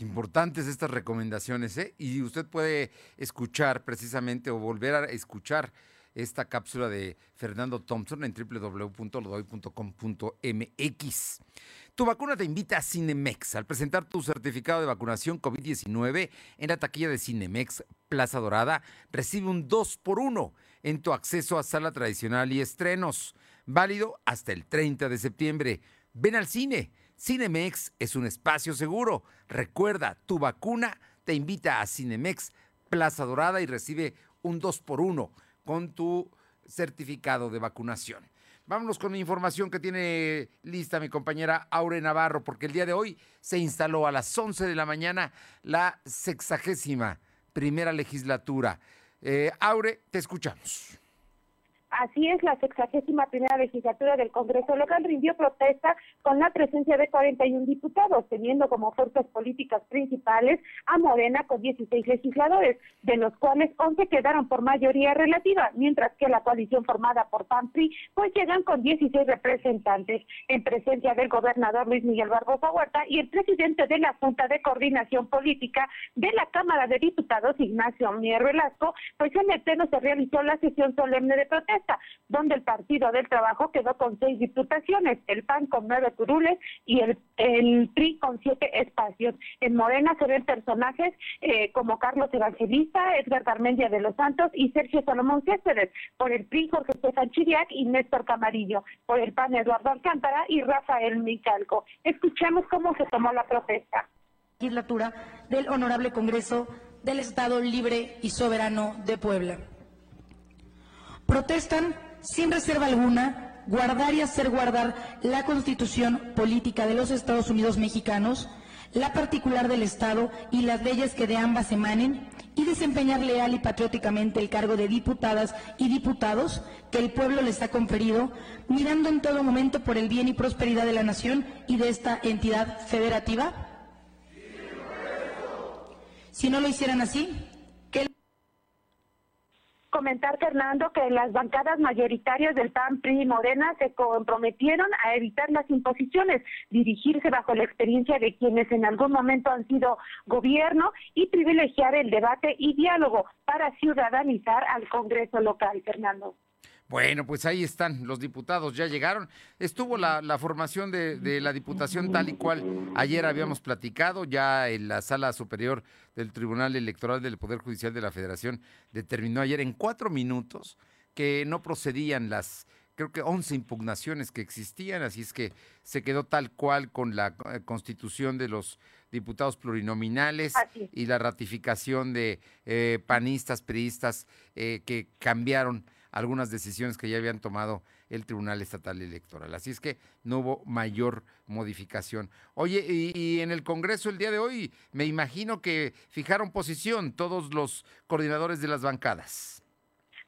Importantes estas recomendaciones, ¿eh? Y usted puede escuchar precisamente o volver a escuchar esta cápsula de Fernando Thompson en www.lodoy.com.mx. Tu vacuna te invita a Cinemex al presentar tu certificado de vacunación COVID-19 en la taquilla de Cinemex Plaza Dorada. Recibe un 2 por 1 en tu acceso a sala tradicional y estrenos, válido hasta el 30 de septiembre. Ven al cine. Cinemex es un espacio seguro. Recuerda, tu vacuna te invita a Cinemex Plaza Dorada y recibe un 2 por 1 con tu certificado de vacunación. Vámonos con la información que tiene lista mi compañera Aure Navarro, porque el día de hoy se instaló a las 11 de la mañana la sexagésima primera legislatura. Eh, Aure, te escuchamos. Así es, la sexagésima primera legislatura del Congreso local rindió protesta con la presencia de 41 diputados, teniendo como fuerzas políticas principales a Morena con 16 legisladores, de los cuales 11 quedaron por mayoría relativa, mientras que la coalición formada por PAMPRI pues llegan con 16 representantes, en presencia del gobernador Luis Miguel Barbosa Huerta y el presidente de la Junta de Coordinación Política de la Cámara de Diputados, Ignacio Mier Velasco, pues en el pleno se realizó la sesión solemne de protesta donde el Partido del Trabajo quedó con seis diputaciones, el PAN con nueve curules y el, PRI con siete espacios. En Morena se ven personajes eh, como Carlos Evangelista, Edgar Garmendia de los Santos y Sergio Salomón Céspedes. Por el PRI, Jorge Estefan Chiriac y Néstor Camarillo. Por el PAN, Eduardo Alcántara y Rafael Micalco. Escuchemos cómo se tomó la protesta. Legislatura del Honorable Congreso del Estado libre y soberano de Puebla. Protestan sin reserva alguna guardar y hacer guardar la constitución política de los Estados Unidos mexicanos, la particular del Estado y las leyes que de ambas emanen, y desempeñar leal y patrióticamente el cargo de diputadas y diputados que el pueblo les ha conferido, mirando en todo momento por el bien y prosperidad de la nación y de esta entidad federativa? Si no lo hicieran así, comentar, Fernando, que las bancadas mayoritarias del PAN, PRI y Morena se comprometieron a evitar las imposiciones, dirigirse bajo la experiencia de quienes en algún momento han sido gobierno y privilegiar el debate y diálogo para ciudadanizar al Congreso local, Fernando. Bueno, pues ahí están, los diputados ya llegaron. Estuvo la, formación de, de, la diputación tal y cual ayer habíamos platicado, ya en la sala superior del Tribunal Electoral del Poder Judicial de la Federación determinó ayer en cuatro minutos que no procedían las, creo que 11 impugnaciones que existían, así es que se quedó tal cual con la eh, constitución de los diputados plurinominales y la ratificación de eh, panistas, periodistas eh, que cambiaron algunas decisiones que ya habían tomado el Tribunal Estatal Electoral. Así es que no hubo mayor modificación. Oye, y, en el Congreso el día de hoy me imagino que fijaron posición todos los coordinadores de las bancadas.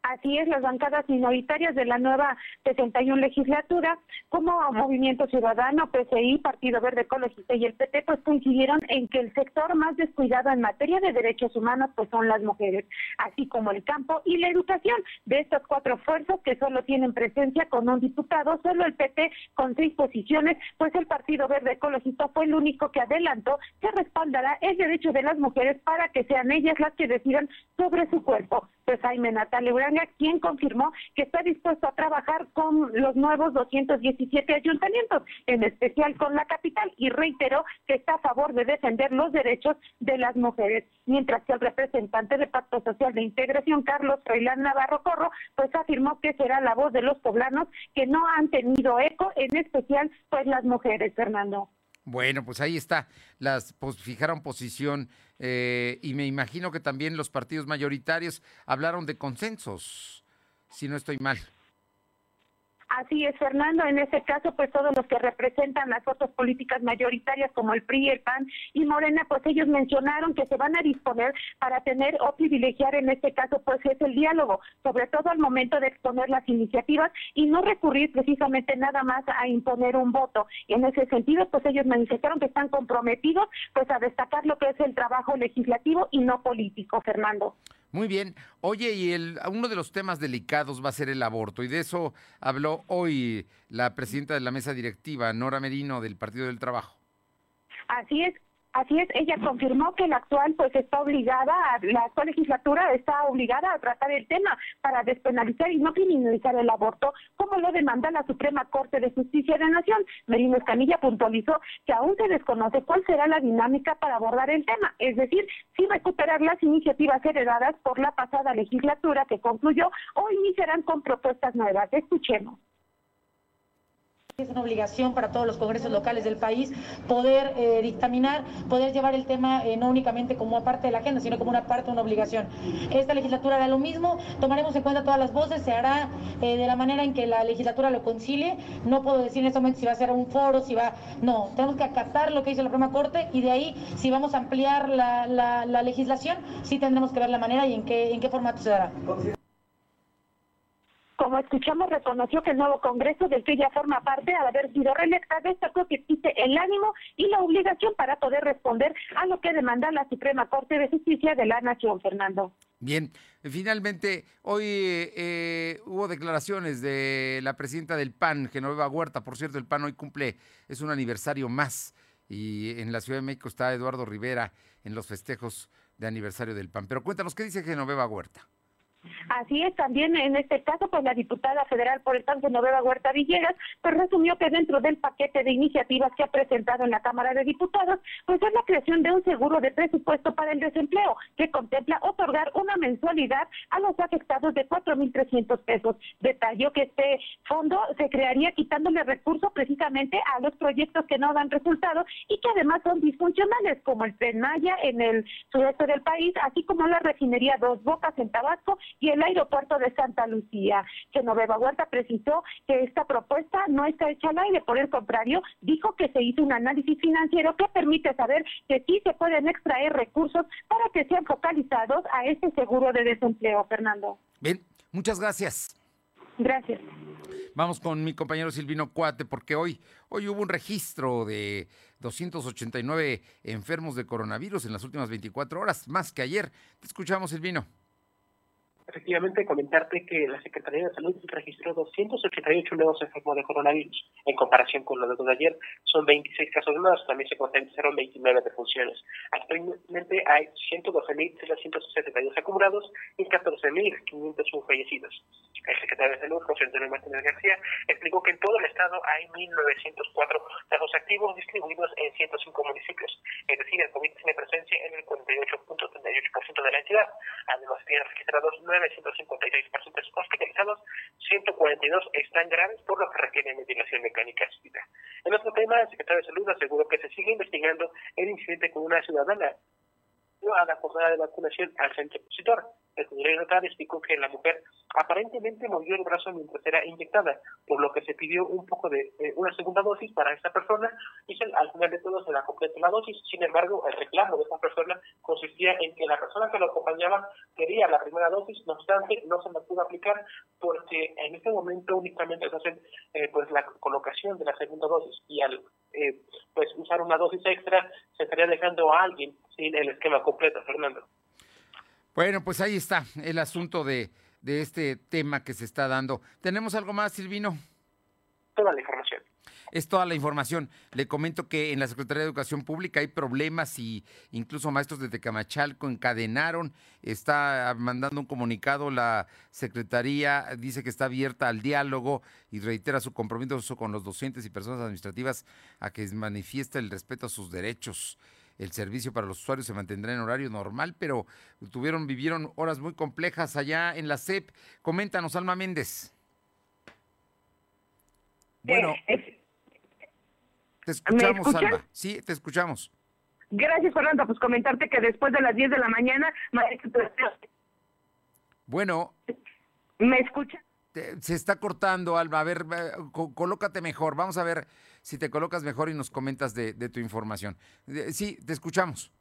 Así es, las bancadas minoritarias de la nueva 61 legislatura, como Movimiento Ciudadano, PCI, Partido Verde Ecologista y el PT, pues coincidieron en que el sector más descuidado en materia de derechos humanos pues son las mujeres, así como el campo y la educación. De estas cuatro fuerzas que solo tienen presencia con un diputado, solo el PT con seis posiciones, pues el Partido Verde Ecologista fue el único que adelantó que respaldará el derecho de las mujeres para que sean ellas las que decidan sobre su cuerpo. Pues Jaime Natalia Uranga, quien confirmó que está dispuesto a trabajar con los nuevos 217 ayuntamientos, en especial con la capital, y reiteró que está a favor de defender los derechos de las mujeres. Mientras que el representante del Pacto Social de Integración, Carlos Freilán Navarro Corro, pues afirmó que será la voz de los poblanos que no han tenido eco, en especial pues las mujeres, Fernando. Bueno, pues ahí está. Las fijaron posición eh, y me imagino que también los partidos mayoritarios hablaron de consensos, si no estoy mal. Así es, Fernando. En ese caso, pues todos los que representan las fuerzas políticas mayoritarias como el PRI, el PAN y Morena, pues ellos mencionaron que se van a disponer para tener o privilegiar en este caso, pues es el diálogo, sobre todo al momento de exponer las iniciativas y no recurrir precisamente nada más a imponer un voto. Y en ese sentido, pues ellos manifestaron que están comprometidos pues a destacar lo que es el trabajo legislativo y no político, Fernando. Muy bien. Oye, y el, uno de los temas delicados va a ser el aborto, y de eso habló hoy la presidenta de la mesa directiva, Nora Merino, del Partido del Trabajo. Así es, Así es, ella confirmó que la actual pues está obligada, la actual legislatura está obligada a tratar el tema para despenalizar y no criminalizar el aborto, como lo demanda la Suprema Corte de Justicia de la Nación. Merino Escamilla puntualizó que aún se desconoce cuál será la dinámica para abordar el tema, es decir, si recuperar las iniciativas heredadas por la pasada legislatura que concluyó o iniciarán con propuestas nuevas. Escuchemos. Es una obligación para todos los congresos locales del país poder eh, dictaminar, poder llevar el tema eh, no únicamente como parte de la agenda, sino como una parte, una obligación. Esta legislatura hará lo mismo, tomaremos en cuenta todas las voces, se hará eh, de la manera en que la legislatura lo concilie. No puedo decir en este momento si va a ser un foro, si va... No, tenemos que acatar lo que dice la Suprema Corte y de ahí, si vamos a ampliar la, la legislación, sí tendremos que ver la manera y en qué, en qué formato se dará como escuchamos, reconoció que el nuevo Congreso del que ella forma parte, al haber sido reelecta, destacó que existe el ánimo y la obligación para poder responder a lo que demanda la Suprema Corte de Justicia de la Nación, Fernando. Bien, finalmente hoy eh, hubo declaraciones de la presidenta del PAN, Genoveva Huerta. Por cierto, el PAN hoy cumple, es un aniversario más y en la Ciudad de México está Eduardo Rivera en los festejos de aniversario del PAN. Pero cuéntanos, ¿qué dice Genoveva Huerta? Así es, también en este caso, pues la diputada federal por el tanto Novela Huerta Villegas, pues resumió que dentro del paquete de iniciativas que ha presentado en la Cámara de Diputados, pues es la creación de un seguro de presupuesto para el desempleo, que contempla otorgar una mensualidad a los afectados de 4.300 pesos. Detalló que este fondo se crearía quitándole recursos precisamente a los proyectos que no dan resultados y que además son disfuncionales, como el Tren Maya en el sureste del país, así como la refinería Dos Bocas en Tabasco y el aeropuerto de Santa Lucía. Genoveva Huerta precisó que esta propuesta no está hecha al aire, por el contrario, dijo que se hizo un análisis financiero que permite saber que sí se pueden extraer recursos para que sean focalizados a este seguro de desempleo, Fernando. Bien, muchas gracias. Gracias. Vamos con mi compañero Silvino Cuate, porque hoy, hoy hubo un registro de 289 enfermos de coronavirus en las últimas 24 horas, más que ayer. Te escuchamos, Silvino efectivamente comentarte que la Secretaría de Salud registró 288 nuevos enfermos de coronavirus. En comparación con los de ayer, son 26 casos más, también se contabilizaron 29 defunciones. Actualmente hay 112.372 acumulados y 14.501 fallecidos. El secretario de Salud, José Antonio Martínez García, explicó que en todo el estado hay 1.904 casos activos distribuidos en 105 municipios. Es decir, el COVID tiene presencia en el 48.38% de la entidad. Además, tiene registrados 9 156 hospitalizados, 142 están graves por lo que requieren ventilación mecánica asistida. En otro tema, el secretario de Salud aseguró que se sigue investigando el incidente con una ciudadana a la jornada de vacunación al centro opositor. El funcionario explicó que la mujer aparentemente movió el brazo mientras era inyectada, por lo que se pidió un poco de eh, una segunda dosis para esta persona y se, al final de todo se la completó la dosis. Sin embargo, el reclamo de esta persona consistía en que la persona que lo acompañaba quería la primera dosis, no obstante, no se la pudo aplicar porque en este momento únicamente se hace eh, pues la colocación de la segunda dosis y al eh, pues usar una dosis extra se estaría dejando a alguien sin el esquema completo, Fernando. Bueno, pues ahí está el asunto de, de este tema que se está dando. ¿Tenemos algo más, Silvino? Toda la información. Es toda la información. Le comento que en la Secretaría de Educación Pública hay problemas y incluso maestros de Tecamachalco encadenaron. Está mandando un comunicado la Secretaría, dice que está abierta al diálogo y reitera su compromiso con los docentes y personas administrativas a que manifieste el respeto a sus derechos el servicio para los usuarios se mantendrá en horario normal, pero tuvieron, vivieron horas muy complejas allá en la CEP. Coméntanos, Alma Méndez. Bueno, Eh, te escuchamos? Alma. Sí, te escuchamos. Gracias, Fernando. Pues comentarte que después de las 10 de la mañana, Bueno, ¿me escucha? Se está cortando, Alma. A ver, co- colócate mejor. Vamos a ver si te colocas mejor y nos comentas de, tu información. Sí, te escuchamos.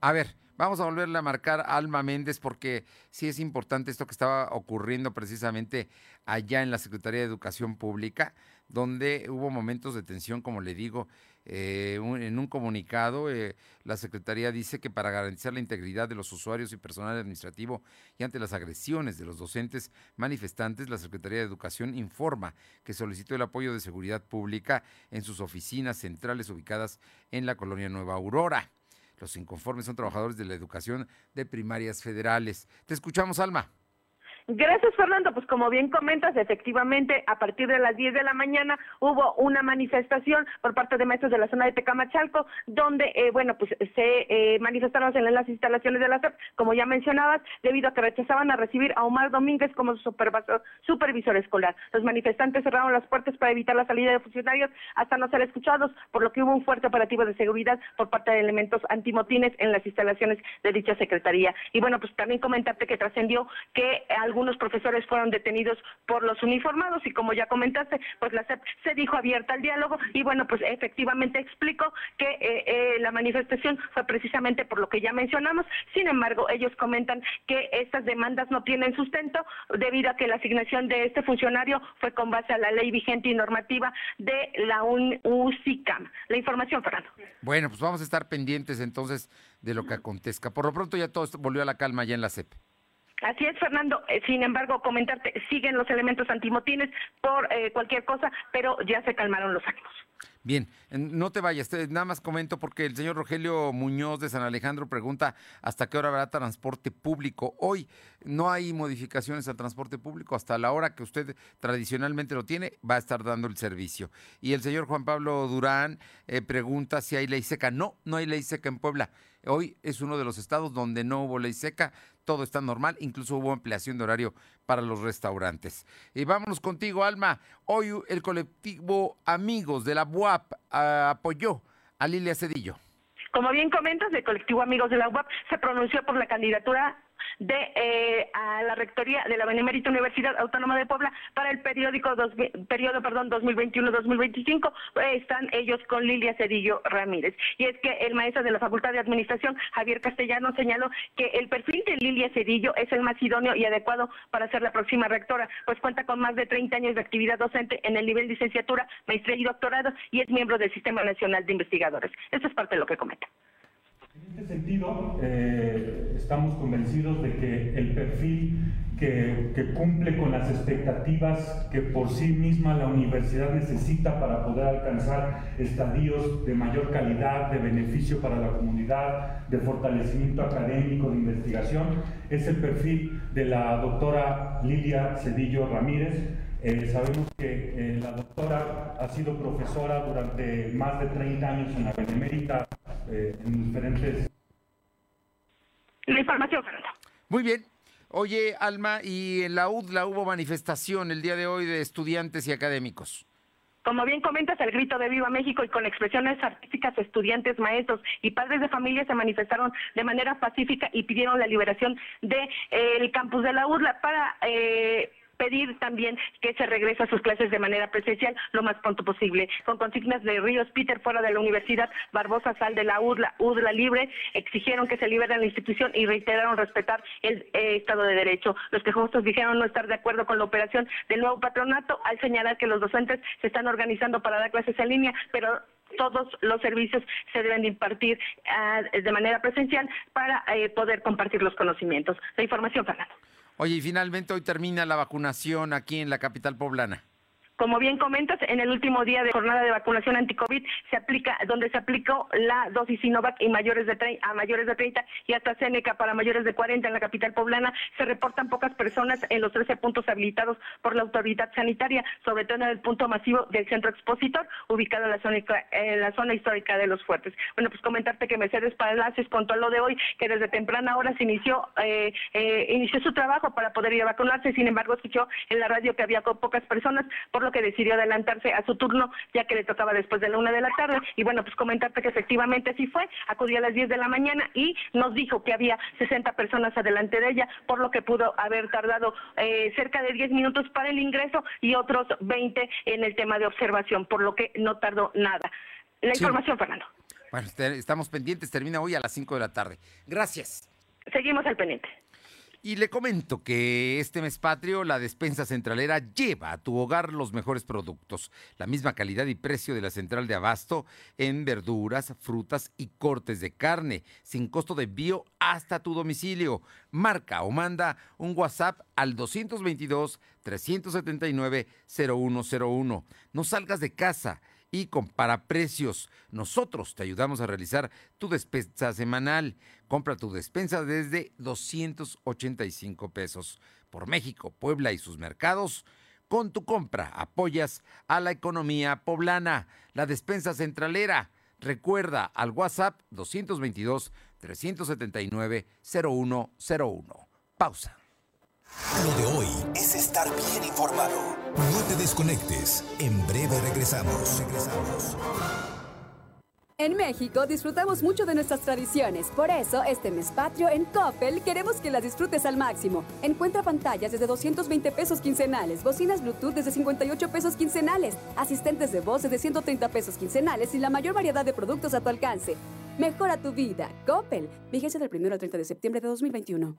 A ver, vamos a volverle a marcar a Alma Méndez porque sí es importante esto que estaba ocurriendo precisamente allá en la Secretaría de Educación Pública, donde hubo momentos de tensión, como le digo, eh, en un comunicado, eh, la Secretaría dice que para garantizar la integridad de los usuarios y personal administrativo y ante las agresiones de los docentes manifestantes, la Secretaría de Educación informa que solicitó el apoyo de seguridad pública en sus oficinas centrales ubicadas en la colonia Nueva Aurora. Los inconformes son trabajadores de la educación de primarias federales. Te escuchamos, Alma. Gracias, Fernando. Pues como bien comentas, efectivamente, a partir de las 10 de la mañana hubo una manifestación por parte de maestros de la zona de Tecamachalco, donde, eh, bueno, pues se eh, manifestaron en las instalaciones de la SEP, como ya mencionabas, debido a que rechazaban a recibir a Omar Domínguez como supervisor, supervisor escolar. Los manifestantes cerraron las puertas para evitar la salida de funcionarios hasta no ser escuchados, por lo que hubo un fuerte operativo de seguridad por parte de elementos antimotines en las instalaciones de dicha secretaría. Y bueno, pues también comentarte que trascendió que algunos profesores fueron detenidos por los uniformados y como ya comentaste, pues la SEP se dijo abierta al diálogo y bueno, pues efectivamente explicó que eh, eh, la manifestación fue precisamente por lo que ya mencionamos. Sin embargo, ellos comentan que estas demandas no tienen sustento debido a que la asignación de este funcionario fue con base a la ley vigente y normativa de la UN UCICAM. La información, Fernando. Bueno, pues vamos a estar pendientes entonces de lo que acontezca. Por lo pronto ya todo volvió a la calma ya en la CEP. Así es, Fernando. Eh, sin embargo, comentarte, siguen los elementos antimotines por eh, cualquier cosa, pero ya se calmaron los ánimos. Bien, no te vayas, nada más comento porque el señor Rogelio Muñoz de San Alejandro pregunta hasta qué hora habrá transporte público. Hoy no hay modificaciones al transporte público, hasta la hora que usted tradicionalmente lo tiene, va a estar dando el servicio. Y el señor Juan Pablo Durán eh, pregunta si hay ley seca. No, no hay ley seca en Puebla. Hoy es uno de los estados donde no hubo ley seca, todo está normal, incluso hubo ampliación de horario para los restaurantes. Y vámonos contigo, Alma. Hoy el colectivo Amigos de la UAP ah, apoyó a Lilia Cedillo. Como bien comentas, el colectivo Amigos de la UAP se pronunció por la candidatura de eh, a la rectoría de la Benemérita Universidad Autónoma de Puebla para el periódico dos, periodo perdón 2021-2025 están ellos con Lilia Cedillo Ramírez. Y es que el maestro de la Facultad de Administración Javier Castellano señaló que el perfil de Lilia Cedillo es el más idóneo y adecuado para ser la próxima rectora pues cuenta con más de 30 años de actividad docente en el nivel licenciatura maestría y doctorado y es miembro del Sistema Nacional de Investigadores. Esto es parte de lo que comenta. en este sentido, eh, estamos convencidos de que el perfil que, cumple con las expectativas que por sí misma la universidad necesita para poder alcanzar estadios de mayor calidad, de beneficio para la comunidad, de fortalecimiento académico, de investigación, es el perfil de la doctora Lilia Cedillo Ramírez, eh, sabemos que eh, la doctora ha sido profesora durante más de 30 años en la Benemérita, eh, en diferentes... La información, Muy bien. Oye, Alma, y en la UDLA hubo manifestación el día de hoy de estudiantes y académicos. Como bien comentas, el grito de Viva México y con expresiones artísticas, estudiantes, maestros y padres de familia se manifestaron de manera pacífica y pidieron la liberación del de, campus de la UDLA para eh, pedir también que se regrese a sus clases de manera presencial lo más pronto posible. Con consignas de Ríos Peter fuera de la universidad, Barbosa sal de la UDLA, UDLA libre, exigieron que se libere la institución y reiteraron respetar el eh, Estado de Derecho. Los quejosos dijeron no estar de acuerdo con la operación del nuevo patronato al señalar que los docentes se están organizando para dar clases en línea, pero todos los servicios se deben impartir ah, de manera presencial para eh, poder compartir los conocimientos. La información, Fernando. Oye, y finalmente hoy termina la vacunación aquí en la capital poblana. Como bien comentas, en el último día de jornada de vacunación anti-COVID se aplica, donde se aplicó la dosis Sinovac y mayores de a mayores de 30 y hasta Seneca para mayores de 40 en la capital poblana, se reportan pocas personas en los 13 puntos habilitados por la autoridad sanitaria, sobre todo en el punto masivo del centro expositor, ubicado en la zona, en la zona histórica de Los Fuertes. Bueno, pues comentarte que Mercedes Palacios contó lo de hoy, que desde temprana hora se inició, eh, eh, inició su trabajo para poder ir a vacunarse, sin embargo escuchó en la radio que había pocas personas, por lo que decidió adelantarse a su turno, ya que le tocaba después de la una de la tarde. Y bueno, pues comentarte que efectivamente así fue, acudió a las 10 de la mañana y nos dijo que había 60 personas adelante de ella, por lo que pudo haber tardado eh, cerca de 10 minutos para el ingreso y otros 20 en el tema de observación, por lo que no tardó nada. La información, Fernando. Bueno, estamos pendientes, termina hoy a las 5 de la tarde. Gracias. Seguimos al pendiente. Y le comento que este mes patrio la despensa centralera lleva a tu hogar los mejores productos, la misma calidad y precio de la central de abasto en verduras, frutas y cortes de carne, sin costo de envío hasta tu domicilio. Marca o manda un WhatsApp al 222 379 0101. No salgas de casa y compara precios. Nosotros te ayudamos a realizar tu despensa semanal. Compra tu despensa desde 285 pesos. Por México, Puebla y sus mercados, con tu compra apoyas a la economía poblana. La despensa centralera. Recuerda al WhatsApp 222 379 0101. Pausa. Lo de hoy es estar bien informado. No te desconectes. En breve regresamos. Regresamos. En México disfrutamos mucho de nuestras tradiciones, por eso este mes patrio en Coppel queremos que las disfrutes al máximo. Encuentra pantallas desde 220 pesos quincenales, bocinas Bluetooth desde 58 pesos quincenales, asistentes de voz desde 130 pesos quincenales y la mayor variedad de productos a tu alcance. Mejora tu vida. Coppel. Vigencia del 1 al 30 de septiembre de 2021.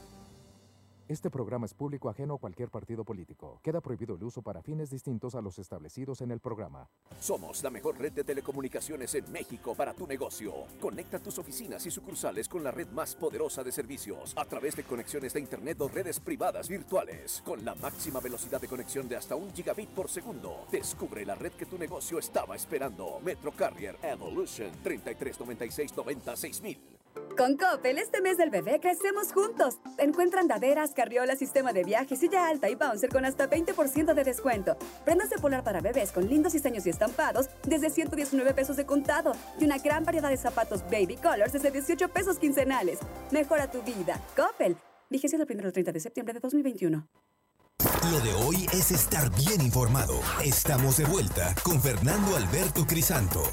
Este programa es público ajeno a cualquier partido político. Queda prohibido el uso para fines distintos a los establecidos en el programa. Somos la mejor red de telecomunicaciones en México para tu negocio. Conecta tus oficinas y sucursales con la red más poderosa de servicios a través de conexiones de Internet o redes privadas virtuales con la máxima velocidad de conexión de hasta un gigabit por segundo. Descubre la red que tu negocio estaba esperando. Metro Carrier Evolution 3396 Con Coppel, este mes del bebé crecemos juntos. Encuentra andaderas, carriola, sistema de viaje, silla alta y bouncer con hasta 20% de descuento. Prendas de polar para bebés con lindos diseños y estampados desde 119 pesos de contado. Y una gran variedad de zapatos baby colors desde 18 pesos quincenales. Mejora tu vida. Coppel. Vigencia del 1 al 30 de septiembre de 2021. Lo de hoy es estar bien informado. Estamos de vuelta con Fernando Alberto Crisanto.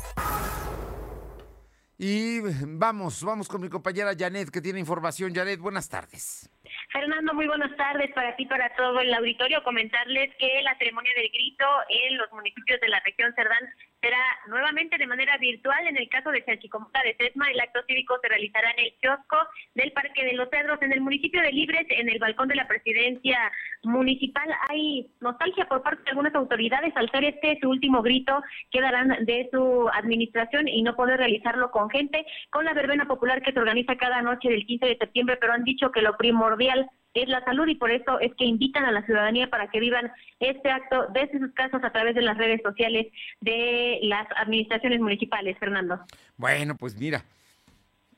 Y vamos, vamos con mi compañera Janet, que tiene información. Janet, buenas tardes. Fernando, muy buenas tardes para ti, para todo el auditorio. Comentarles que la ceremonia del grito en los municipios de la región Cerdán será nuevamente de manera virtual. En el caso de Chalchicomota de Sesma, el acto cívico se realizará en el kiosco del Parque de los Cedros, en el municipio de Libres, en el balcón de la presidencia municipal. Hay nostalgia por parte de algunas autoridades al ser este su último grito que darán de su administración y no poder realizarlo con gente, con la verbena popular que se organiza cada noche del 15 de septiembre, pero han dicho que lo primordial es la salud y por eso es que invitan a la ciudadanía para que vivan este acto desde sus casas a través de las redes sociales de las administraciones municipales, Fernando. Bueno, pues mira,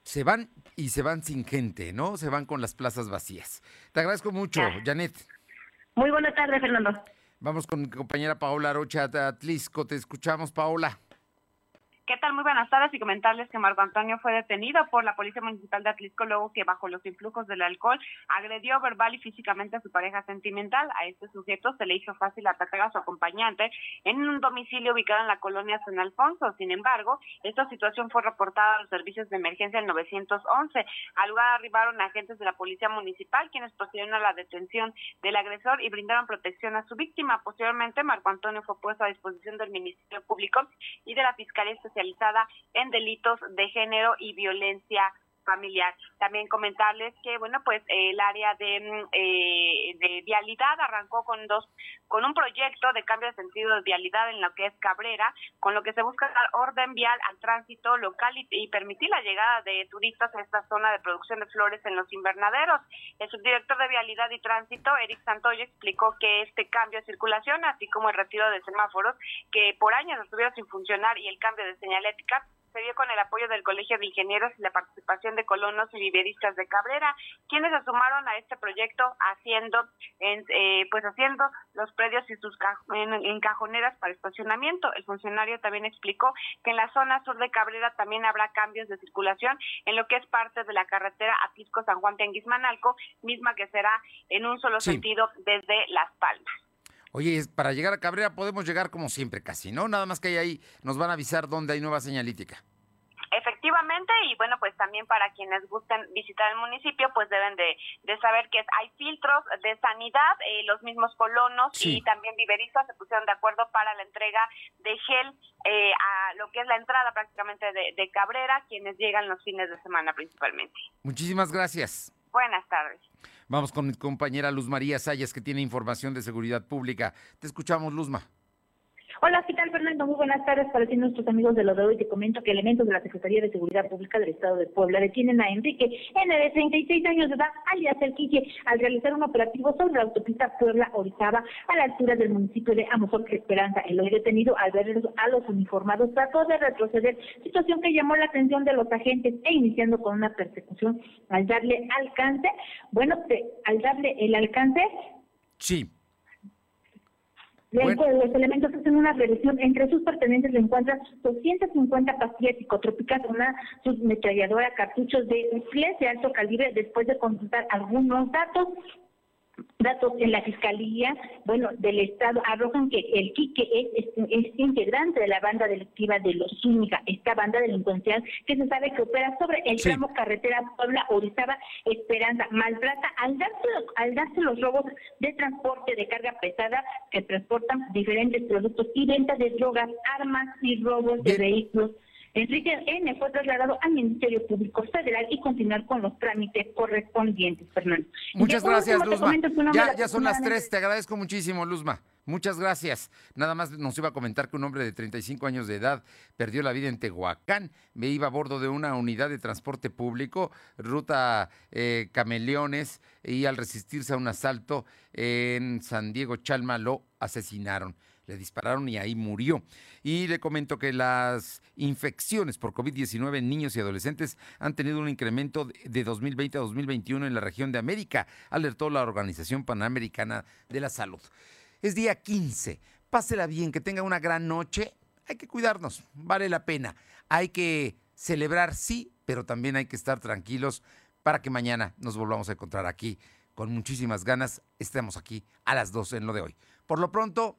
se van y se van sin gente, ¿no? Se van con las plazas vacías. Te agradezco mucho, Janet. Muy buena tarde, Fernando. Vamos con mi compañera Paola Rocha Atlisco. Te escuchamos, Paola. ¿Qué tal? Muy buenas tardes y comentarles que Marco Antonio fue detenido por la Policía Municipal de Atlisco luego que bajo los influjos del alcohol agredió verbal y físicamente a su pareja sentimental. A este sujeto se le hizo fácil atacar a su acompañante en un domicilio ubicado en la colonia San Alfonso. Sin embargo, esta situación fue reportada a los servicios de emergencia en 911. Al lugar arribaron agentes de la Policía Municipal quienes procedieron a la detención del agresor y brindaron protección a su víctima. Posteriormente, Marco Antonio fue puesto a disposición del Ministerio Público y de la Fiscalía Especial en delitos de género y violencia familiar. También comentarles que, bueno, pues el área de, mm, eh, de vialidad arrancó con dos, con un proyecto de cambio de sentido de vialidad en lo que es Cabrera, con lo que se busca dar orden vial al tránsito local y, permitir la llegada de turistas a esta zona de producción de flores en los invernaderos. El subdirector de vialidad y tránsito, Eric Santoyo, explicó que este cambio de circulación, así como el retiro de semáforos, que por años estuvieron sin funcionar y el cambio de señalética, se dio con el apoyo del Colegio de Ingenieros y la participación de colonos y viveristas de Cabrera, quienes se sumaron a este proyecto haciendo, eh, pues haciendo los predios y sus en, cajoneras para estacionamiento. El funcionario también explicó que en la zona sur de Cabrera también habrá cambios de circulación en lo que es parte de la carretera Atisco San Juan Tenguismanalco, misma que será en un solo sentido desde Las Palmas. Oye, para llegar a Cabrera podemos llegar como siempre casi, ¿no? Nada más que ahí, nos van a avisar dónde hay nueva señalítica. Efectivamente, y bueno, pues también para quienes gusten visitar el municipio, pues deben de, saber que hay filtros de sanidad, eh, los mismos colonos y también viveristas se pusieron de acuerdo para la entrega de gel eh, a lo que es la entrada prácticamente de, de Cabrera, quienes llegan los fines de semana principalmente. Muchísimas gracias. Buenas tardes. Vamos con mi compañera Luz María Sayas, que tiene información de seguridad pública. Te escuchamos, Luzma. Hola, ¿qué tal, Fernando? Muy buenas tardes para ti, nuestros amigos de lo de hoy. Te comento que elementos de la Secretaría de Seguridad Pública del Estado de Puebla detienen a Enrique N. de 36 años de edad, alias El Quique, al realizar un operativo sobre la autopista Puebla-Orizaba a la altura del municipio de Amozón, Esperanza. El hoy detenido, al ver a los uniformados, trató de retroceder, situación que llamó la atención de los agentes e iniciando con una persecución al darle alcance. Bueno, al darle el alcance. Sí los elementos hacen una revisión. Entre sus pertenencias se encuentran 250 pastillas psicotrópicas, una submetralladora, cartuchos de rifles de alto calibre, después de consultar algunos datos Datos en la Fiscalía, bueno, del Estado arrojan que el Quique es, es, integrante de la banda delictiva de los Zúñiga, esta banda delincuencial que se sabe que opera sobre el tramo carretera Puebla-Orizaba Esperanza, maltrata al darse, al darse los robos de transporte de carga pesada que transportan diferentes productos y venta de drogas, armas y robos de vehículos Enrique N. fue trasladado al Ministerio Público Federal y continuar con los trámites correspondientes, Fernando. Muchas gracias, Luzma. Ya, ya son las tres, te agradezco muchísimo, Luzma. Muchas gracias. Nada más nos iba a comentar que un hombre de 35 años de edad perdió la vida en Tehuacán. Me iba a bordo de una unidad de transporte público, ruta eh, Cameleones, y al resistirse a un asalto en San Diego Chalma lo asesinaron le dispararon y ahí murió. Y le comento que las infecciones por COVID-19 en niños y adolescentes han tenido un incremento de 2020 a 2021 en la región de América, alertó la Organización Panamericana de la Salud. Es día 15. Pásela bien, que tenga una gran noche. Hay que cuidarnos, vale la pena. Hay que celebrar, sí, pero también hay que estar tranquilos para que mañana nos volvamos a encontrar aquí con muchísimas ganas. Estemos aquí a las 12 en lo de hoy. Por lo pronto,